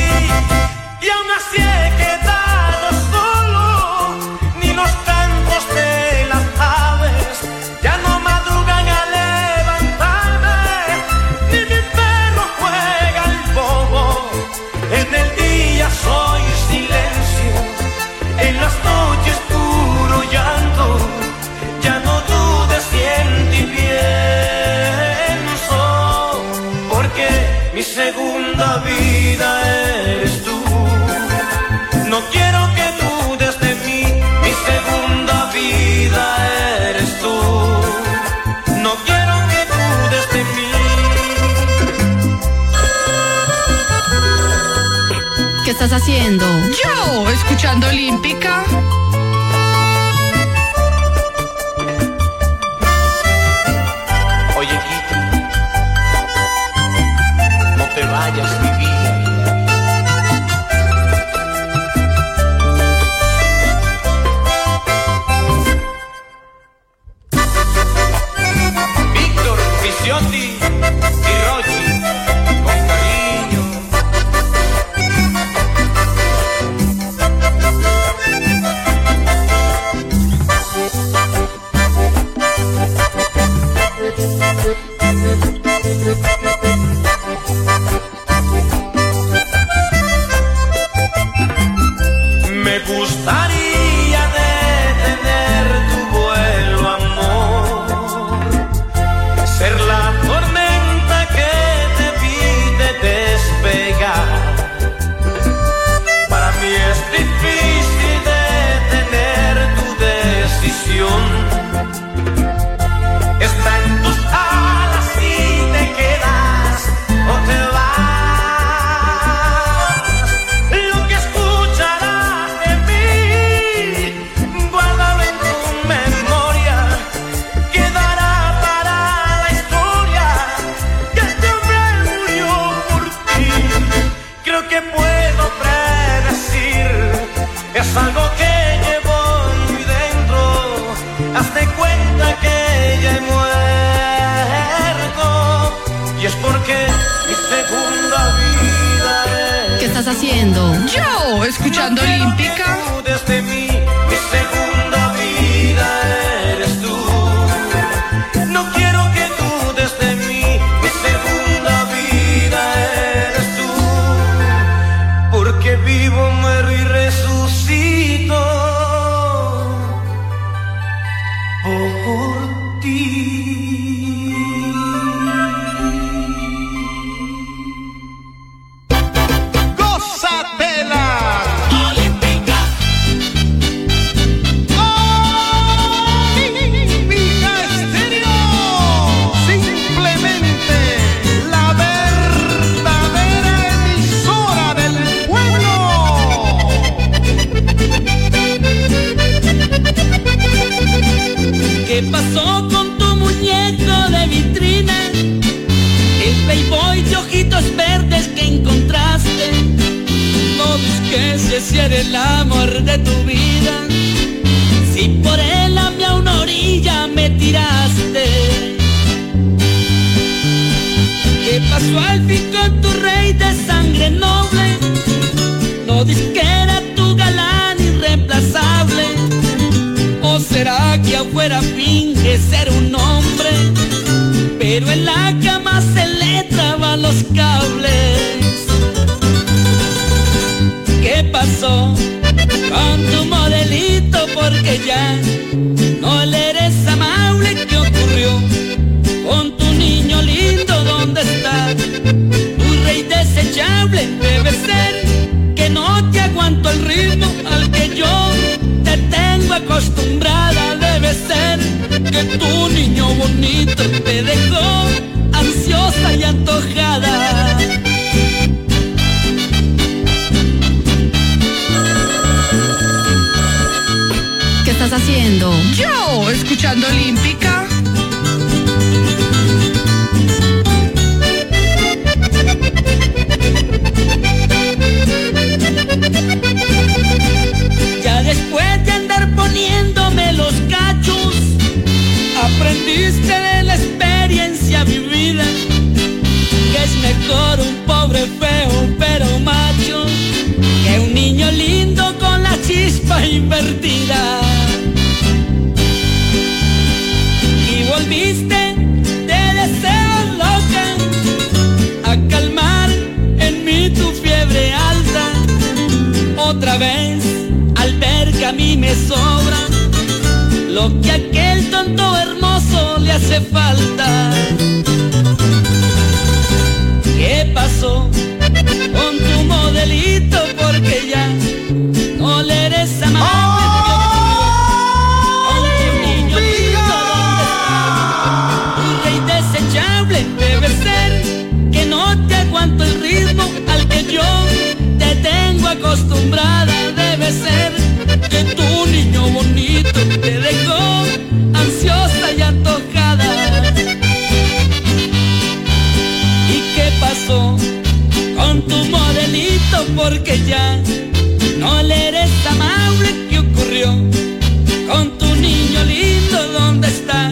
Haciendo? Yo, escuchando Olímpica. Mejor un pobre feo pero macho, que un niño lindo con la chispa invertida. Y volviste de deseo loca a calmar en mí tu fiebre alta otra vez al ver que a mí me sobra lo que a aquel tonto hermoso le hace falta. ¿Qué pasó con tu modelito? Porque ya no le eres amable. Con tu niño lindo, ¿dónde está? Tu rey desechable debe ser que no te aguanto el ritmo al que yo te tengo acostumbrada. Debe ser que tu niño bonito te dejó Porque ya no le eres amable. ¿Qué ocurrió con tu niño lindo? ¿Dónde está?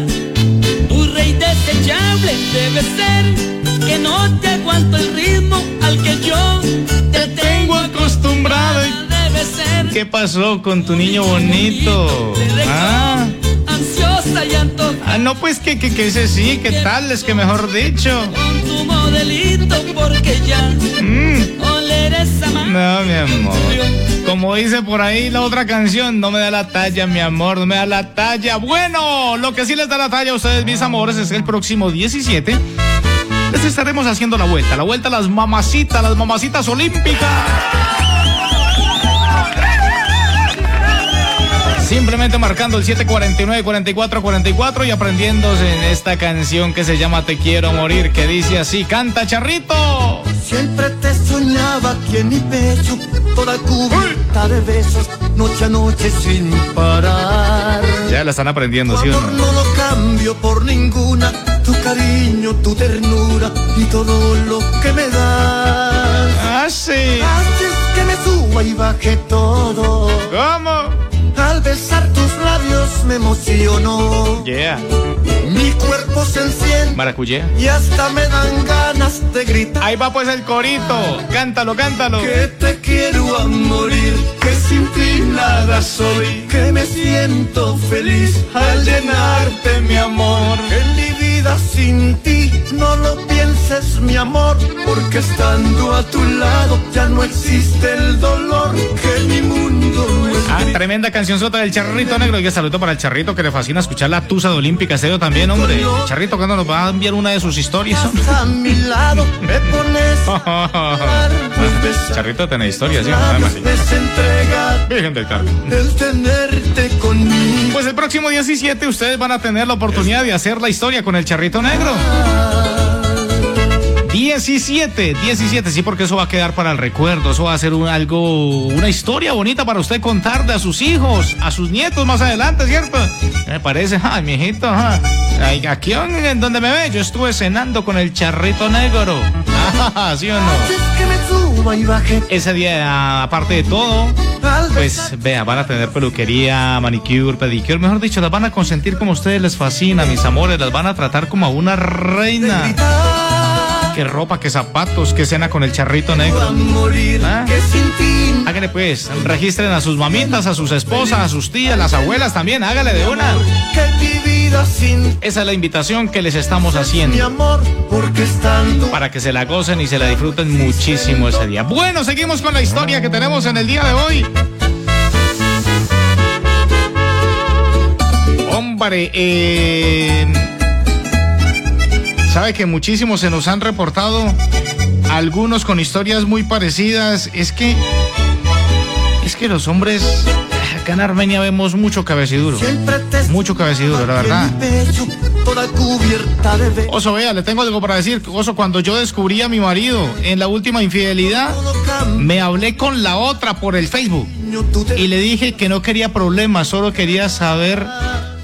Tu rey desechable debe ser que no te aguanto el ritmo al que yo te tengo. Debe ser ¿Qué pasó con tu niño bonito? Ah, ansiosa y antojada. ah no, pues que, que, que ese sí, ¿qué tal? Es que mejor dicho. Con tu modelito porque ya amable. No, mi amor. Como dice por ahí la otra canción, no me da la talla, mi amor, no me da la talla. Bueno, lo que sí les da la talla a ustedes, mis amores, es el próximo 17 les estaremos haciendo la vuelta, la vuelta a las mamacitas, las mamacitas olímpicas. Simplemente marcando el 749-4444 y aprendiéndose en esta canción que se llama Te quiero morir, que dice así, canta charrito. Siempre te soñaba aquí en mi pecho, toda cubierta de besos, noche a noche sin parar. Ya la están aprendiendo, Tu ¿sí o no? no lo cambio por ninguna, tu cariño, tu ternura y todo lo que me das. Ah, sí. Haces que me suba y baje todo. ¿Cómo? Al besar tus labios me emociono. Yeah. Mi cuerpo se enciende Maracuyé. y hasta me dan ganas de gritar. Ahí va pues el corito. Cántalo, cántalo. Que te quiero a morir, que sin ti nada soy, que me siento feliz al llenarte mi amor. En mi vida sin ti no lo pienses mi amor, porque estando a tu lado ya no existe el dolor que mi mundo tremenda canción sota del Charrito Negro. Y que saludo para el Charrito que le fascina escuchar la tusa de Olímpica Estéreo también, hombre. Charrito, cuando nos va a enviar una de sus historias? A mi lado me pones Charrito tiene historias, ¿sí? Además, sí. Virgen del Carmen. Pues el próximo 17 ustedes van a tener la oportunidad de hacer la historia con el Charrito Negro. 17, 17, sí, porque eso va a quedar para el recuerdo, eso va a ser un, algo, una historia bonita para usted contarle a sus hijos, a sus nietos más adelante, ¿cierto? Me parece, ay, mijito, ajá. Ay, aquí en, en donde me ve, yo estuve cenando con el charrito negro. Ah, ¿Sí o no? Ese día, aparte de todo, pues vea, van a tener peluquería, manicure, pedicure, mejor dicho, las van a consentir como a ustedes les fascina, mis amores, las van a tratar como a una reina. Qué ropa, qué zapatos, qué cena con el charrito negro. ¿Ah? que Háganle pues, registren a sus mamitas, a sus esposas, a sus tías, las abuelas también, hágale de una. que mi Esa es la invitación que les estamos mi haciendo. amor porque estando Para que se la gocen y se la disfruten muchísimo ese día. Bueno, seguimos con la historia que tenemos en el día de hoy. Hombre, eh, sabe que muchísimos se nos han reportado, algunos con historias muy parecidas. Es que, es que los hombres, acá en Armenia vemos mucho cabeciduro. Mucho cabeciduro, la verdad. Oso, vea, le tengo algo para decir. Oso, cuando yo descubrí a mi marido en la última infidelidad, me hablé con la otra por el Facebook. Y le dije que no quería problemas, solo quería saber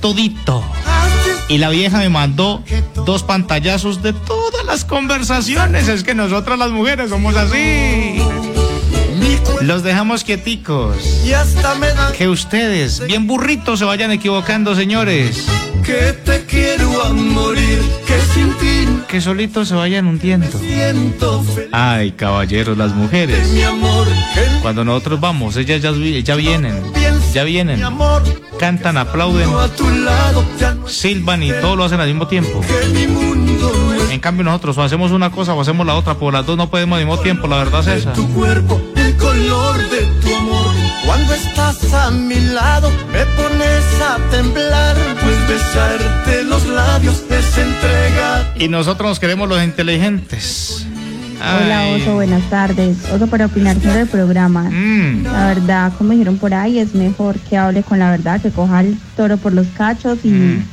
todito. Y la vieja me mandó dos pantallazos de todas las conversaciones. Es que nosotras las mujeres somos así. Los dejamos quieticos. Que ustedes, bien burritos, se vayan equivocando, señores. que te quiero a morir que sin ti Que solitos se vayan hundiendo. Ay, caballeros, las mujeres. Cuando nosotros vamos, ellas ya, ya vienen. Ya vienen. Cantan, aplauden, silban y todo lo hacen al mismo tiempo. En cambio nosotros o hacemos una cosa o hacemos la otra, por las dos no podemos al mismo tiempo, la verdad es esa. tu cuerpo el color de tu amor cuando estás a mi lado me pones a temblar pues besarte los labios es entrega Y nosotros nos queremos los inteligentes. Hola Oso, buenas tardes. Oso para opinar sobre el programa. mm, La verdad, como dijeron por ahí, es mejor que hable con la verdad, que coja el toro por los cachos y, Mm.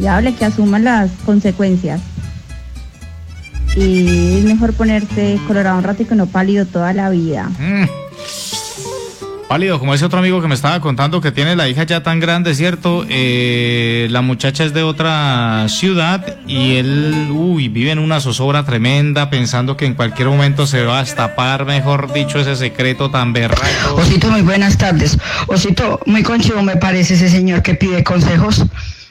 y hable, que asuma las consecuencias. Y es mejor ponerse colorado un rato y que no pálido toda la vida. mm. Pálido, como ese otro amigo que me estaba contando que tiene la hija ya tan grande, ¿cierto? Eh, la muchacha es de otra ciudad y él, uy, vive en una zozobra tremenda pensando que en cualquier momento se va a destapar, mejor dicho, ese secreto tan berraco. Osito, muy buenas tardes. Osito, muy conchivo me parece ese señor que pide consejos.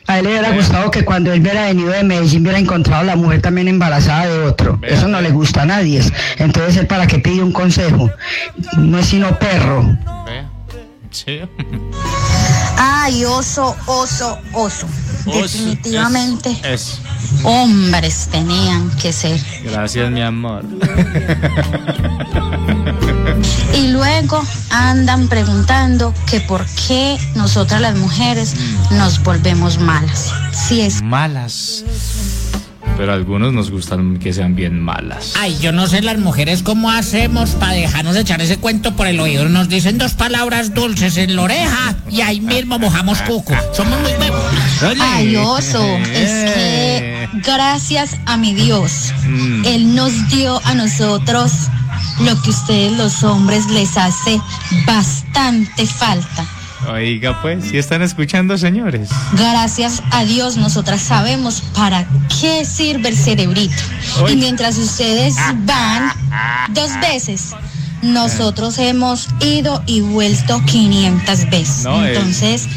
A él le hubiera gustado que cuando él hubiera venido de Medellín hubiera encontrado a la mujer también embarazada de otro. Eso no le gusta a nadie. Entonces él para qué pide un consejo. No es sino perro. Sí. Ay, oso, oso, oso. Definitivamente, Es. hombres tenían que ser. Gracias, mi amor. Y luego andan preguntando que por qué nosotras las mujeres nos volvemos malas. Si es Malas. Pero a algunos nos gustan que sean bien malas. Ay, yo no sé las mujeres cómo hacemos para dejarnos echar ese cuento por el oído. Nos dicen dos palabras dulces en la oreja y ahí mismo mojamos cuco. Somos muy. Ay, oso, es que gracias a mi Dios, Mm. Él nos dio a nosotros lo que ustedes los hombres les hace bastante falta. Oiga, pues, si están escuchando, señores. Gracias a Dios nosotras sabemos para qué sirve el cerebrito. Y mientras ustedes van dos veces, nosotros hemos ido y vuelto 500 veces. No, eh. Entonces,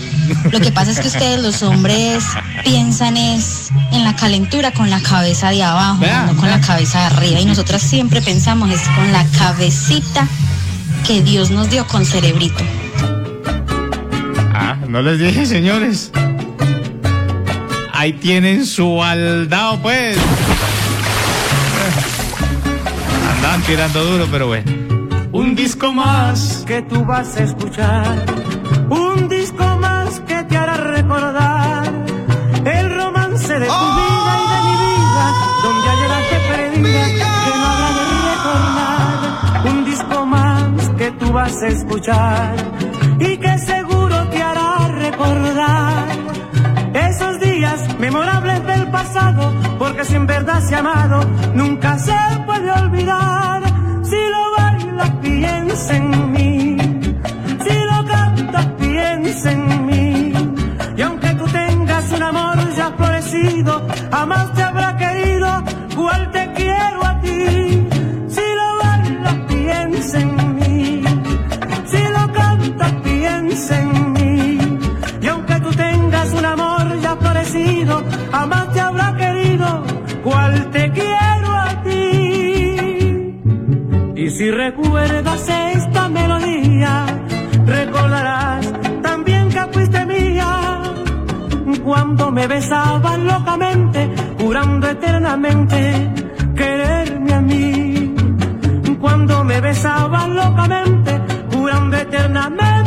lo que pasa es que ustedes los hombres piensan es en la calentura con la cabeza de abajo, no con la cabeza de arriba. Y nosotras siempre pensamos es con la cabecita que Dios nos dio con cerebrito. Ah, no les dije, señores. Ahí tienen su baldao, pues. Andaban tirando duro, pero bueno. Un disco más que tú vas a escuchar. Un disco más que te hará recordar el romance de tu vida y de mi vida, donde ayer te perdida que no habrá de recordar. Un disco más que tú vas a escuchar y que seguro te hará recordar esos días memorables del pasado, porque si en verdad se ha amado, nunca se puede olvidar. Piensa en mí. Si lo cantas, piensa en mí. Y aunque tú tengas un amor ya florecido, jamás te habrá querido, cual te quiero a Besabas locamente, jurando eternamente quererme a mí. Cuando me besabas locamente, jurando eternamente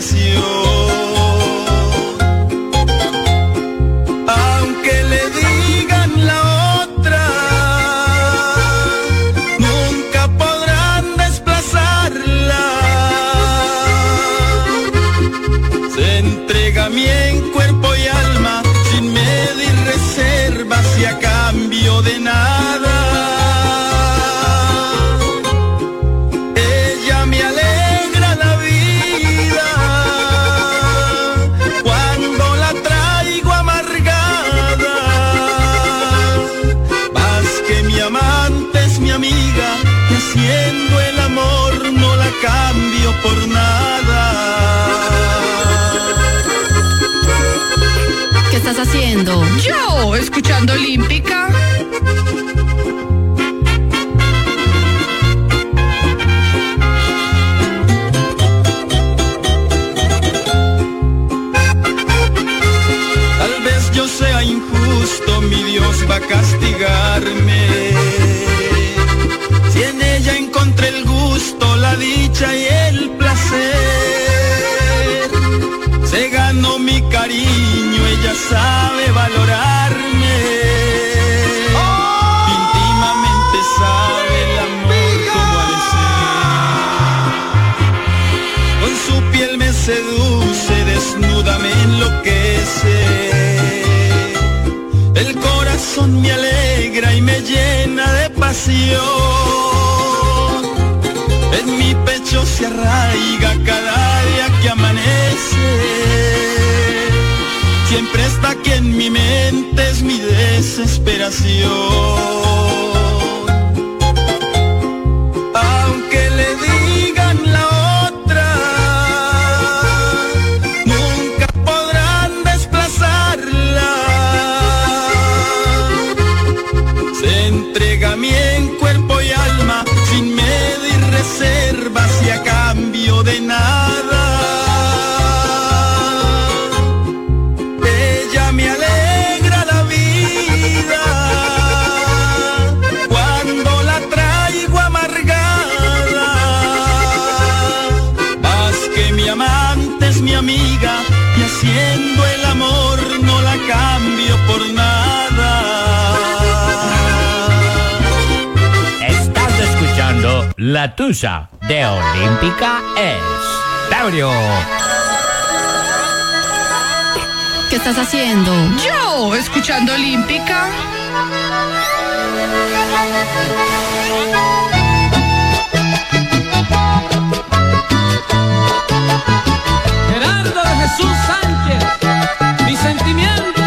desesperación. Escuchando Olímpica. Tal vez yo sea injusto, mi Dios va a castigarme. Si en ella encontré el gusto, la dicha y el placer, se ganó mi cariño, ella sabe corazón me alegra y me llena de pasión. En mi pecho se arraiga cada día que amanece. Siempre está aquí en mi mente es mi desesperación. la tuya de Olímpica es Taurio. ¿Qué estás haciendo? Yo, escuchando Olímpica. Gerardo de Jesús Sánchez, mi sentimiento.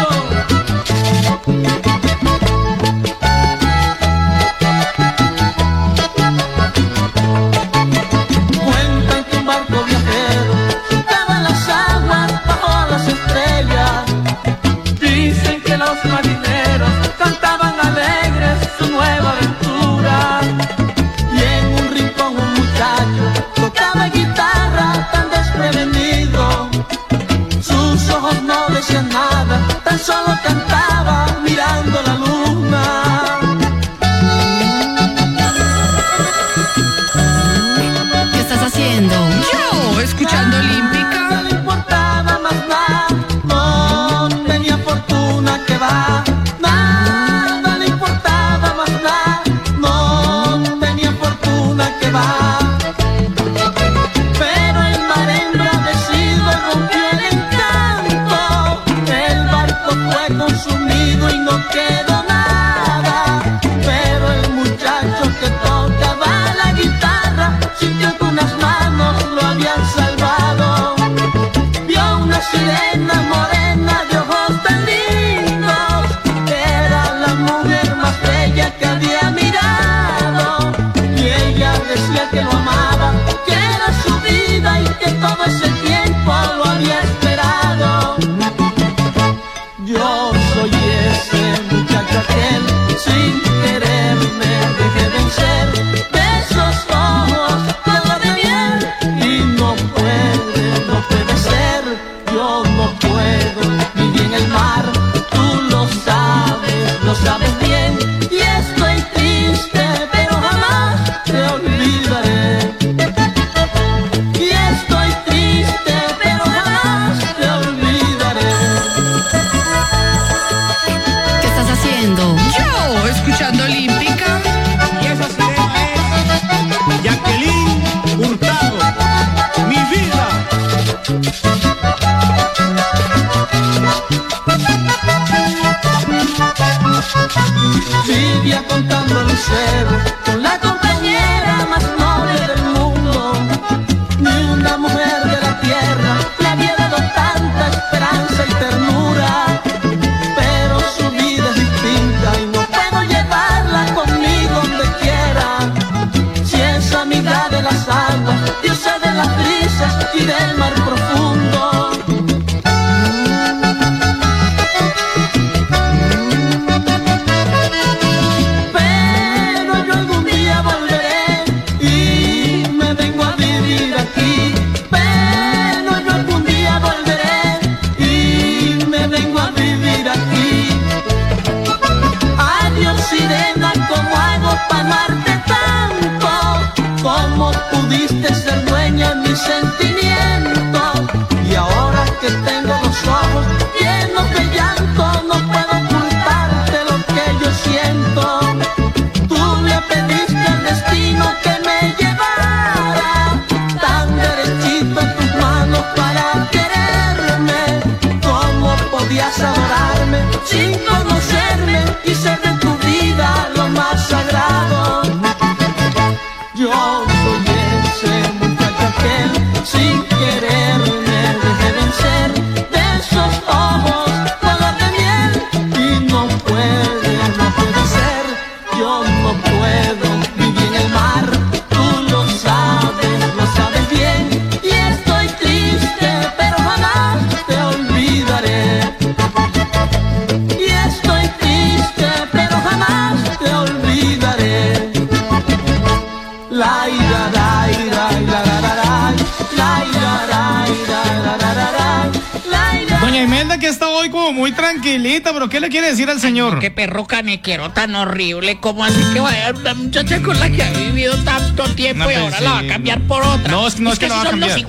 Qué perro canequero tan horrible. ¿Cómo así que va a dar una muchacha con la que ha vivido tanto tiempo No, y pues ahora sí. la va a cambiar por otra? No, es- no es que la así va a son los cambiar.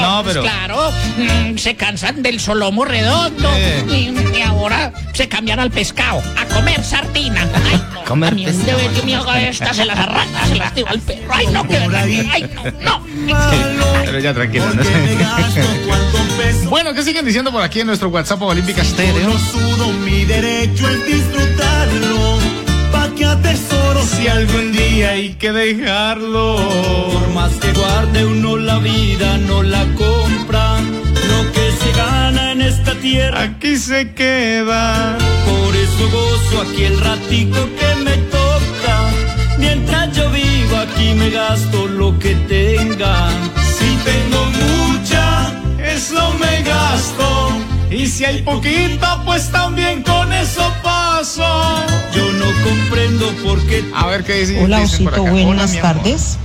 No, hombres, pero- claro. mm, se cansan del solomo redondo Eh. y, y ahora se cambian al pescado, a comer sardina. Ay, no. Comer a mí un deber que esta, se las arranca, se las tira al perro. Ay, no, que Ay, no, no. Pero ya tranquilo. ¿no? bueno, ¿qué siguen diciendo por aquí en nuestro WhatsApp Olímpica Estéreo? sudo mi derecho es disfrutarlo, pa' que atesoro Si algún día hay que dejarlo. Por más que guarde uno la vida, no la compra. Lo que se gana en esta tierra, Aquí se queda. por eso gozo aquí el ratico que me toca. Mientras yo vivo aquí me gasto lo que tenga. Y si hay poquita, pues también con eso paso. Yo no comprendo por qué A ver qué dice. Hola, Osito, buenas Hola, tardes.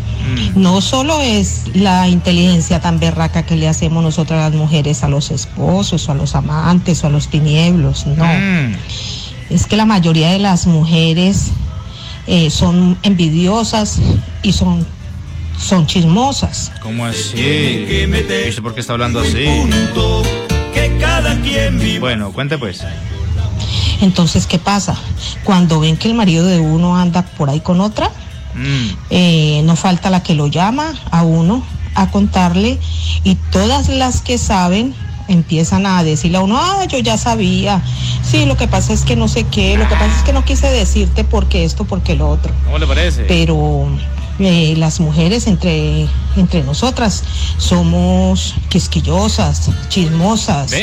No solo es la inteligencia tan berraca que le hacemos nosotras las mujeres a los esposos o a los amantes o a los tinieblos, no. Mm. Es que la mayoría de las mujeres eh, son envidiosas y son, son chismosas. ¿Cómo así? ¿Y usted por qué está hablando así? Que cada quien vive. Bueno, cuente pues. Entonces, ¿qué pasa? Cuando ven que el marido de uno anda por ahí con otra, Mm. eh, no falta la que lo llama a uno a contarle y todas las que saben empiezan a decirle a uno, ah, yo ya sabía, sí, lo que pasa es que no sé qué, lo que pasa es que no quise decirte porque esto, porque lo otro. ¿Cómo le parece? Pero eh, las mujeres entre, entre nosotras somos quisquillosas, chismosas.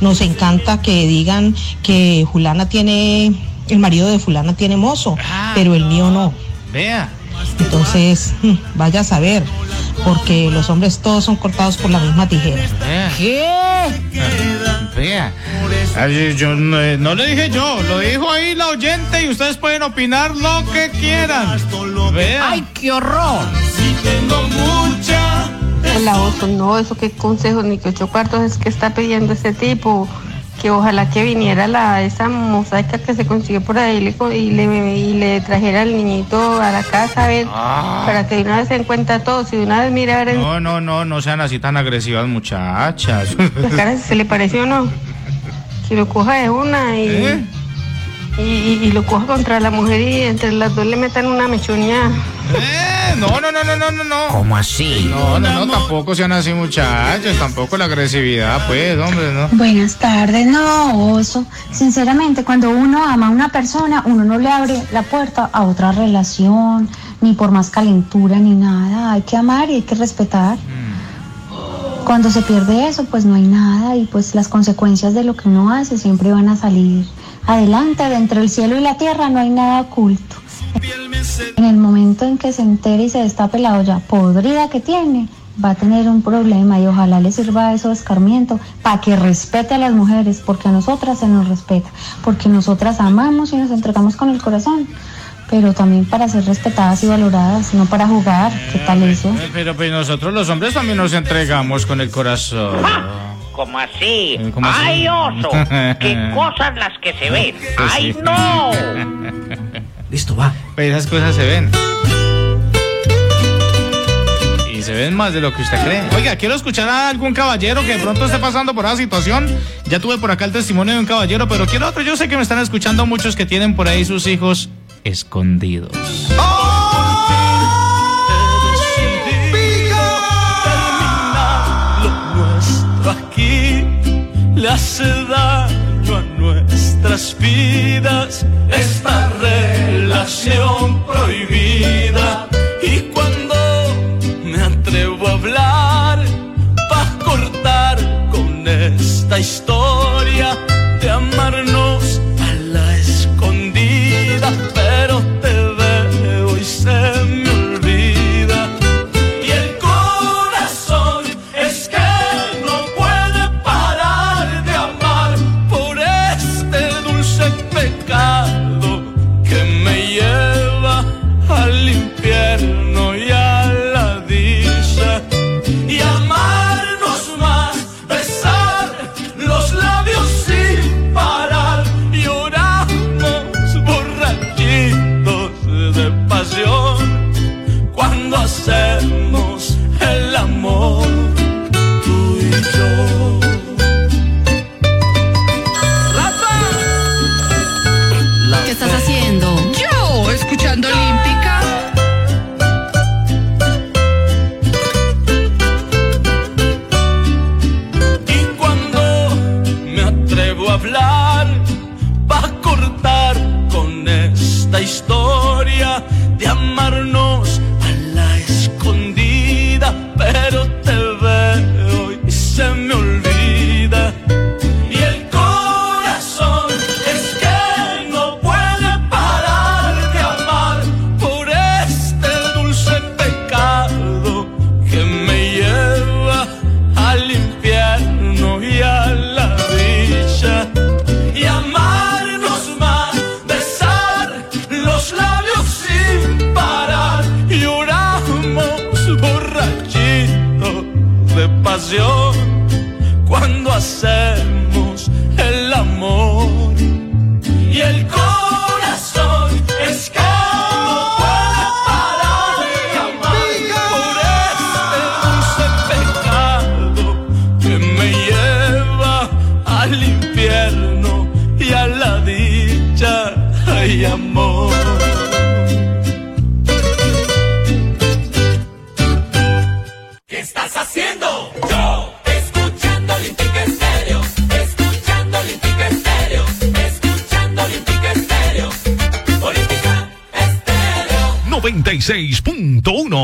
Nos encanta que digan que fulana tiene, el marido de fulana tiene mozo, Ah, pero el mío no. Vea. Entonces, vaya a saber, porque los hombres todos son cortados por la misma tijera. Vea. ¿Qué? Vea. Ay, yo no, no le dije yo, lo dijo ahí la oyente y ustedes pueden opinar lo que quieran. Vea. ¡Ay, qué horror! si tengo mucha. Hola, Oso, no, eso qué consejos ni qué ocho cuartos es que está pidiendo este tipo. Que ojalá que viniera la esa mosaica que se consiguió por ahí le y le, y le trajera al niñito a la casa a ver, Ah. para que de una vez se encuentra todo. Si de una vez mira a ver en No, no, no, no sean así tan agresivas, muchachas. la cara se le pareció o no. Que lo coja de una y, ¿Eh? Y, y- lo coja contra la mujer y entre las dos le metan una mechonía. Eh, no, no, no, no, no, no, no. ¿Cómo así? No, no, no, tampoco sean así, muchachos. Tampoco la agresividad, pues, hombre, ¿no? Buenas tardes, no, oso. Sinceramente, cuando uno ama a una persona, uno no le abre la puerta a otra relación, ni por más calentura, ni nada. Hay que amar y hay que respetar. Cuando se pierde eso, pues no hay nada y pues las consecuencias de lo que uno hace siempre van a salir adelante. De entre el cielo y la tierra no hay nada oculto. En el momento en que se entere y se destape la olla podrida que tiene, va a tener un problema y ojalá le sirva eso de escarmiento para que respete a las mujeres, porque a nosotras se nos respeta, porque nosotras amamos y nos entregamos con el corazón, pero también para ser respetadas y valoradas, no para jugar. ¿Qué tal eso? Eh, Pero pues nosotros los hombres también nos entregamos con el corazón. ¿Cómo así? Eh, ¿cómo así? ¡Ay, oso! ¡Qué cosas las que se ven! Pues ¡Ay, sí. no! Listo, va. Pues esas cosas se ven. Y se ven más de lo que usted cree. Oiga, quiero escuchar a algún caballero que de pronto esté pasando por esa situación. Ya tuve por acá el testimonio de un caballero, pero quiero otro. Yo sé que me están escuchando muchos que tienen por ahí sus hijos escondidos. nuestro aquí le hace daño a nuestras vidas esta relación prohibida. Y cuando me atrevo a hablar para cortar con esta historia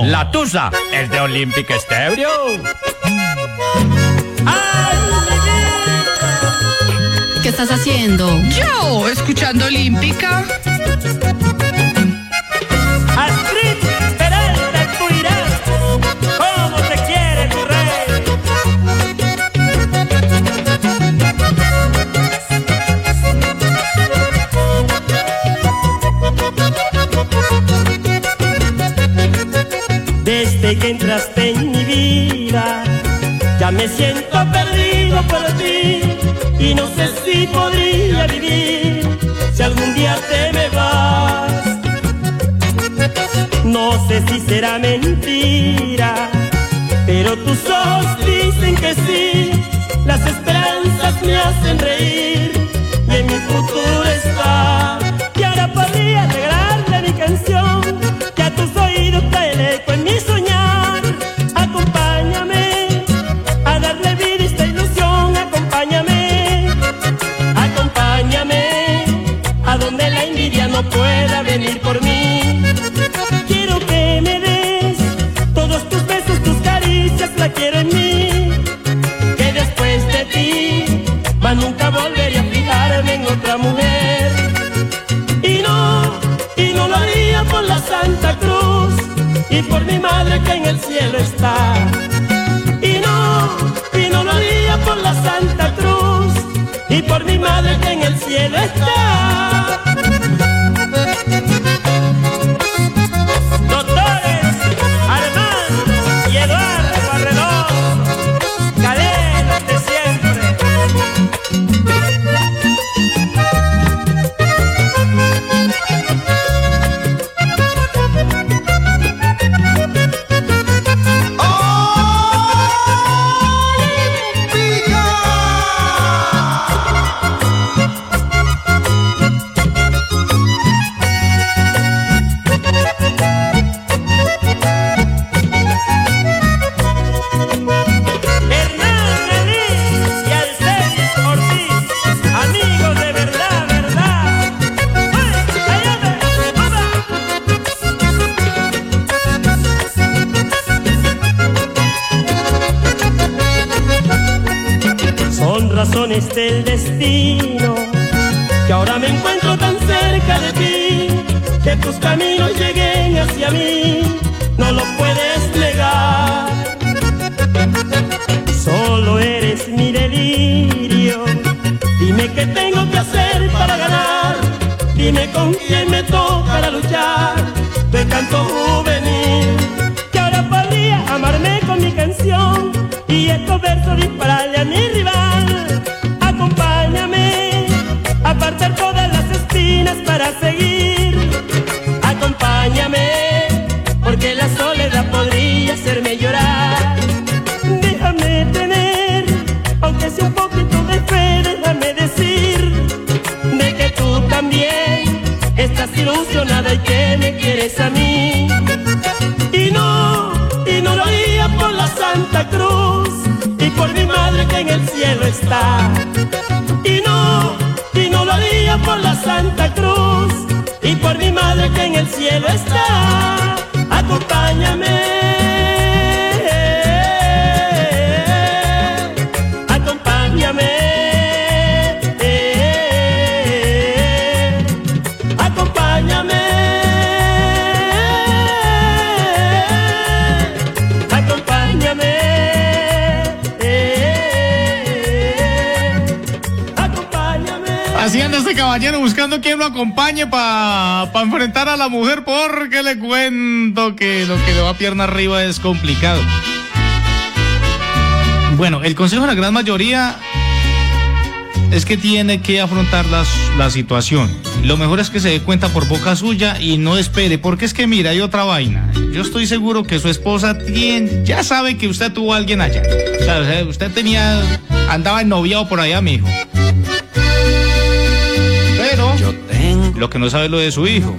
96.1 La Tusa es de Olímpica Estéreo. ¿Qué estás haciendo? Yo, escuchando Olímpica. Me siento perdido por ti y no sé si podría vivir si algún día te me vas. No sé si será mentira, pero tus ojos dicen que sí. Las esperanzas me hacen reír y en mi futuro está. Mujer. Y no, y no lo haría por la Santa Cruz y por mi madre que en el cielo está. Y no, y no lo haría por la Santa Cruz y por mi madre que en el cielo está. Tus caminos lleguen hacia mí, no lo puedes negar. Solo eres mi delirio, dime qué tengo que hacer para ganar, dime con quién me toca luchar, de canto juvenil, que ahora podría amarme con mi canción y estos versos dispararle a mi rival. Acompáñame a apartar todas las espinas para seguir. Porque la soledad podría hacerme llorar. Déjame tener, aunque sea un poquito de fe, déjame decir de que tú también estás ilusionada y que me quieres a mí. Y no, y no lo haría por la Santa Cruz y por mi madre que en el cielo está. Y no, y no lo haría por la Santa Cruz por mi madre que en el cielo está. Acompáñame. Caballero buscando quien lo acompañe para enfrentar a la mujer porque le cuento que lo que le va pierna arriba es complicado. Bueno, el consejo de la gran mayoría es que tiene que afrontar las- la situación. Lo mejor es que se dé cuenta por boca suya y no espere, porque es que mira, hay otra vaina. Yo estoy seguro que su esposa tiene, ya sabe que usted tuvo a alguien allá. O sea, usted tenía, andaba ennoviado por allá, mijo. Lo que no sabe es lo de su hijo.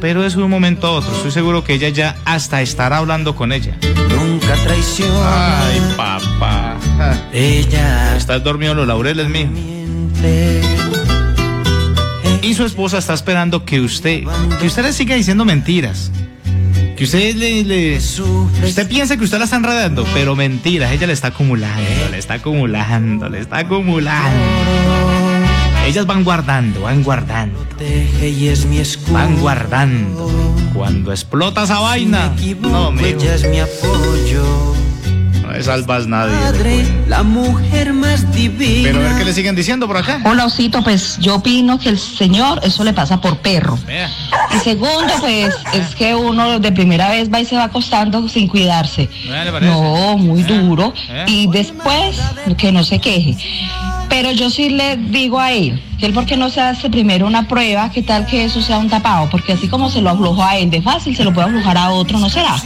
Pero es de un momento a otro. Estoy seguro que ella ya hasta estará hablando con ella. Nunca traiciona. Ay, papá. Ella Estás dormido en los laureles, mijo. Y su esposa está esperando que usted, que usted le siga diciendo mentiras. Que usted le, le- usted piensa que usted la está enredando, pero mentiras, ella le está acumulando, le está acumulando, le está acumulando. Ellas van guardando, van guardando. y es mi escudo. Van guardando. Cuando explota esa vaina, no, Ella es mi apoyo. no le salvas nadie. Padre, la mujer más divina. Pero a ver qué le siguen diciendo por acá. Hola Osito, pues yo opino que el señor eso le pasa por perro. Vea. Y segundo, pues es que uno de primera vez va y se va acostando sin cuidarse. ¿No muy duro. ¿Eh? Y después, que no se queje. Pero yo sí le digo a él, que él porque no se hace primero una prueba, que tal que eso sea un tapado, porque así como se lo aflojó a él de fácil, se lo puede aflojar a otro, ¿no será?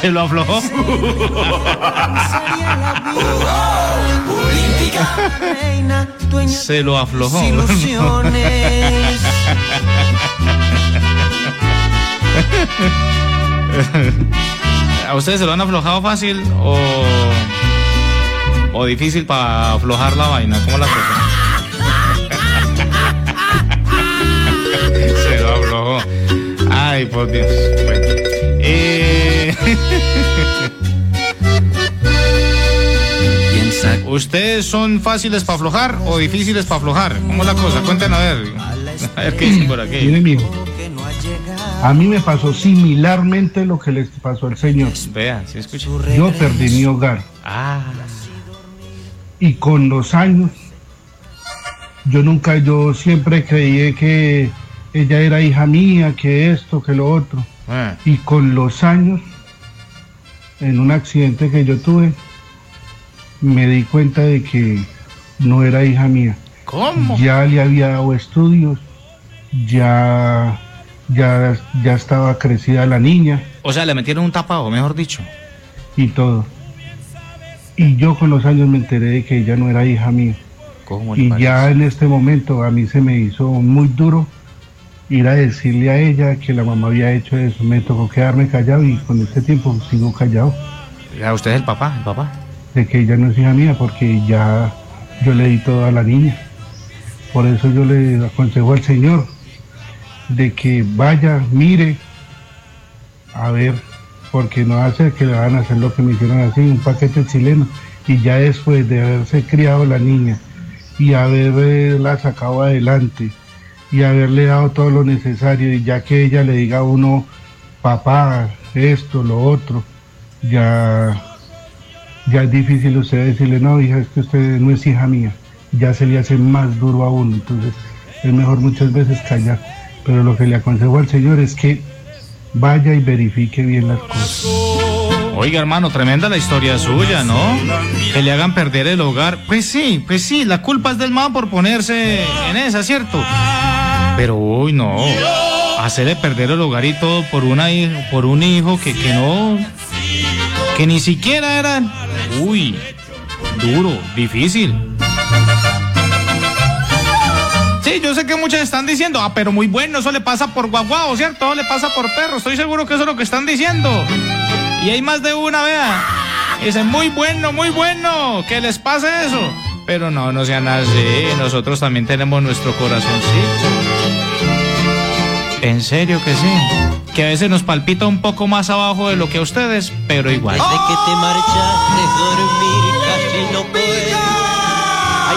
Se lo aflojó. Reina, dueña Se lo aflojó. ¿A ustedes se lo han aflojado fácil o, o difícil para aflojar la vaina? ¿Cómo la cosa? se lo aflojó. Ay, por Dios. Bueno. Eh, ¿Ustedes son fáciles para aflojar o difíciles para aflojar? ¿Cómo es la cosa? Cuéntenos a ver. A ver qué dicen por aquí. Mire, mijo. A mí me pasó similarmente lo que les pasó al señor. Vea, si escucha. Yo perdí mi hogar. Ah. Y con los años, yo nunca, yo siempre creí que ella era hija mía, que esto, que lo otro. Ah. Y con los años, en un accidente que yo tuve, me di cuenta de que no era hija mía. ¿Cómo? Ya le había dado estudios, ya, ya, ya estaba crecida la niña O sea, le metieron un tapado, mejor dicho. y todo. Y yo con los años me enteré de que ella no era hija mía. ¿Cómo le Y parece? ya en este momento a mí se me hizo muy duro ir a decirle a ella que la mamá había hecho eso. Me tocó quedarme callado y con este tiempo sigo callado Ya, usted es el papá, el papá. de que ella no es hija mía porque ya yo le di todo a la niña. Por eso yo le aconsejo al Señor de que vaya, mire, a ver, porque no hace que le van a hacer lo que me hicieron así, un paquete chileno. Y ya después de haberse criado la niña y haberla sacado adelante y haberle dado todo lo necesario y ya que ella le diga a uno, papá, esto, lo otro, ya, ya es difícil usted decirle, no, hija, es que usted no es hija mía. Ya se le hace más duro a uno, entonces es mejor muchas veces callar. Pero lo que le aconsejo al Señor es que vaya y verifique bien las cosas. Oiga, hermano, tremenda la historia suya, ¿no? Que le hagan perder el hogar. Pues sí, pues sí, la culpa es del man por ponerse en esa, ¿cierto? Pero uy, no. Hacerle perder el hogar y todo por una por un hijo que, que no. que ni siquiera era. Uy, duro, difícil. Yo sé que muchos están diciendo, ah, pero muy bueno, eso le pasa por guaguao, ¿cierto? Le pasa por perro, estoy seguro que eso es lo que están diciendo. Y hay más de una, vea. Dicen, muy bueno, muy bueno, que les pase eso. Pero no, no sean así, nosotros también tenemos nuestro corazoncito. En serio que sí. Que a veces nos palpita un poco más abajo de lo que a ustedes, pero igual. Desde que te marchaste dormir casi no puedo.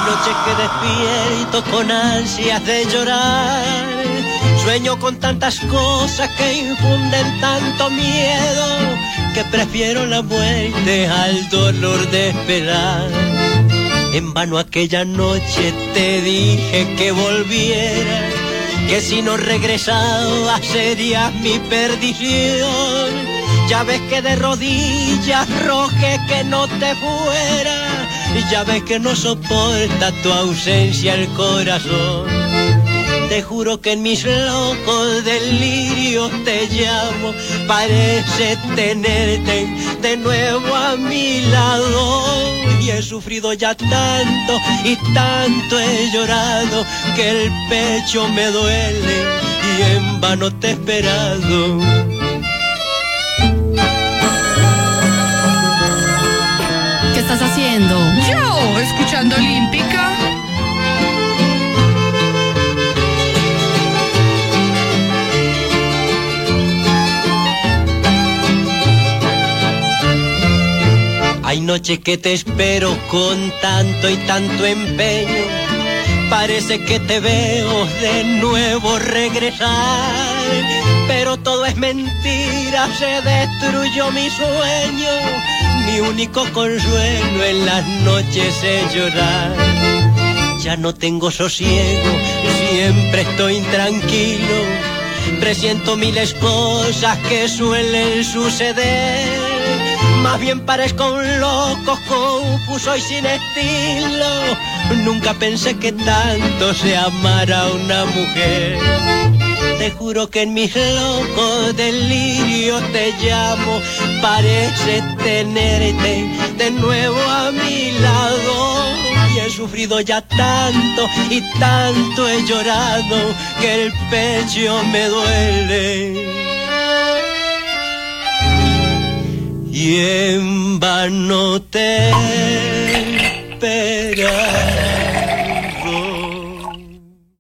Noches que despierto con ansias de llorar. Sueño con tantas cosas que infunden tanto miedo que prefiero la muerte al dolor de esperar. En vano aquella noche te dije que volviera, que si no regresaba sería mi perdición. Ya ves que de rodillas rogué que no te fuera, ya ves que no soporta tu ausencia el corazón. Te juro que en mis locos delirios te llamo, parece tenerte de nuevo a mi lado. Y he sufrido ya tanto y tanto he llorado que el pecho me duele y en vano te he esperado. Haciendo? Yo, escuchando Olímpica. Hay noches que te espero con tanto y tanto empeño. Parece que te veo de nuevo regresar. Pero todo es mentira, se destruyó mi sueño. Mi único consuelo en las noches es llorar. Ya no tengo sosiego, siempre estoy intranquilo. Presiento miles cosas que suelen suceder. Más bien parezco un loco, confuso y sin estilo. Nunca pensé que tanto se amara una mujer. Te juro que en mis locos delirios te llamo. Parece tenerte de nuevo a mi lado. Y he sufrido ya tanto y tanto he llorado que el pecho me duele. Y en vano te esperaré.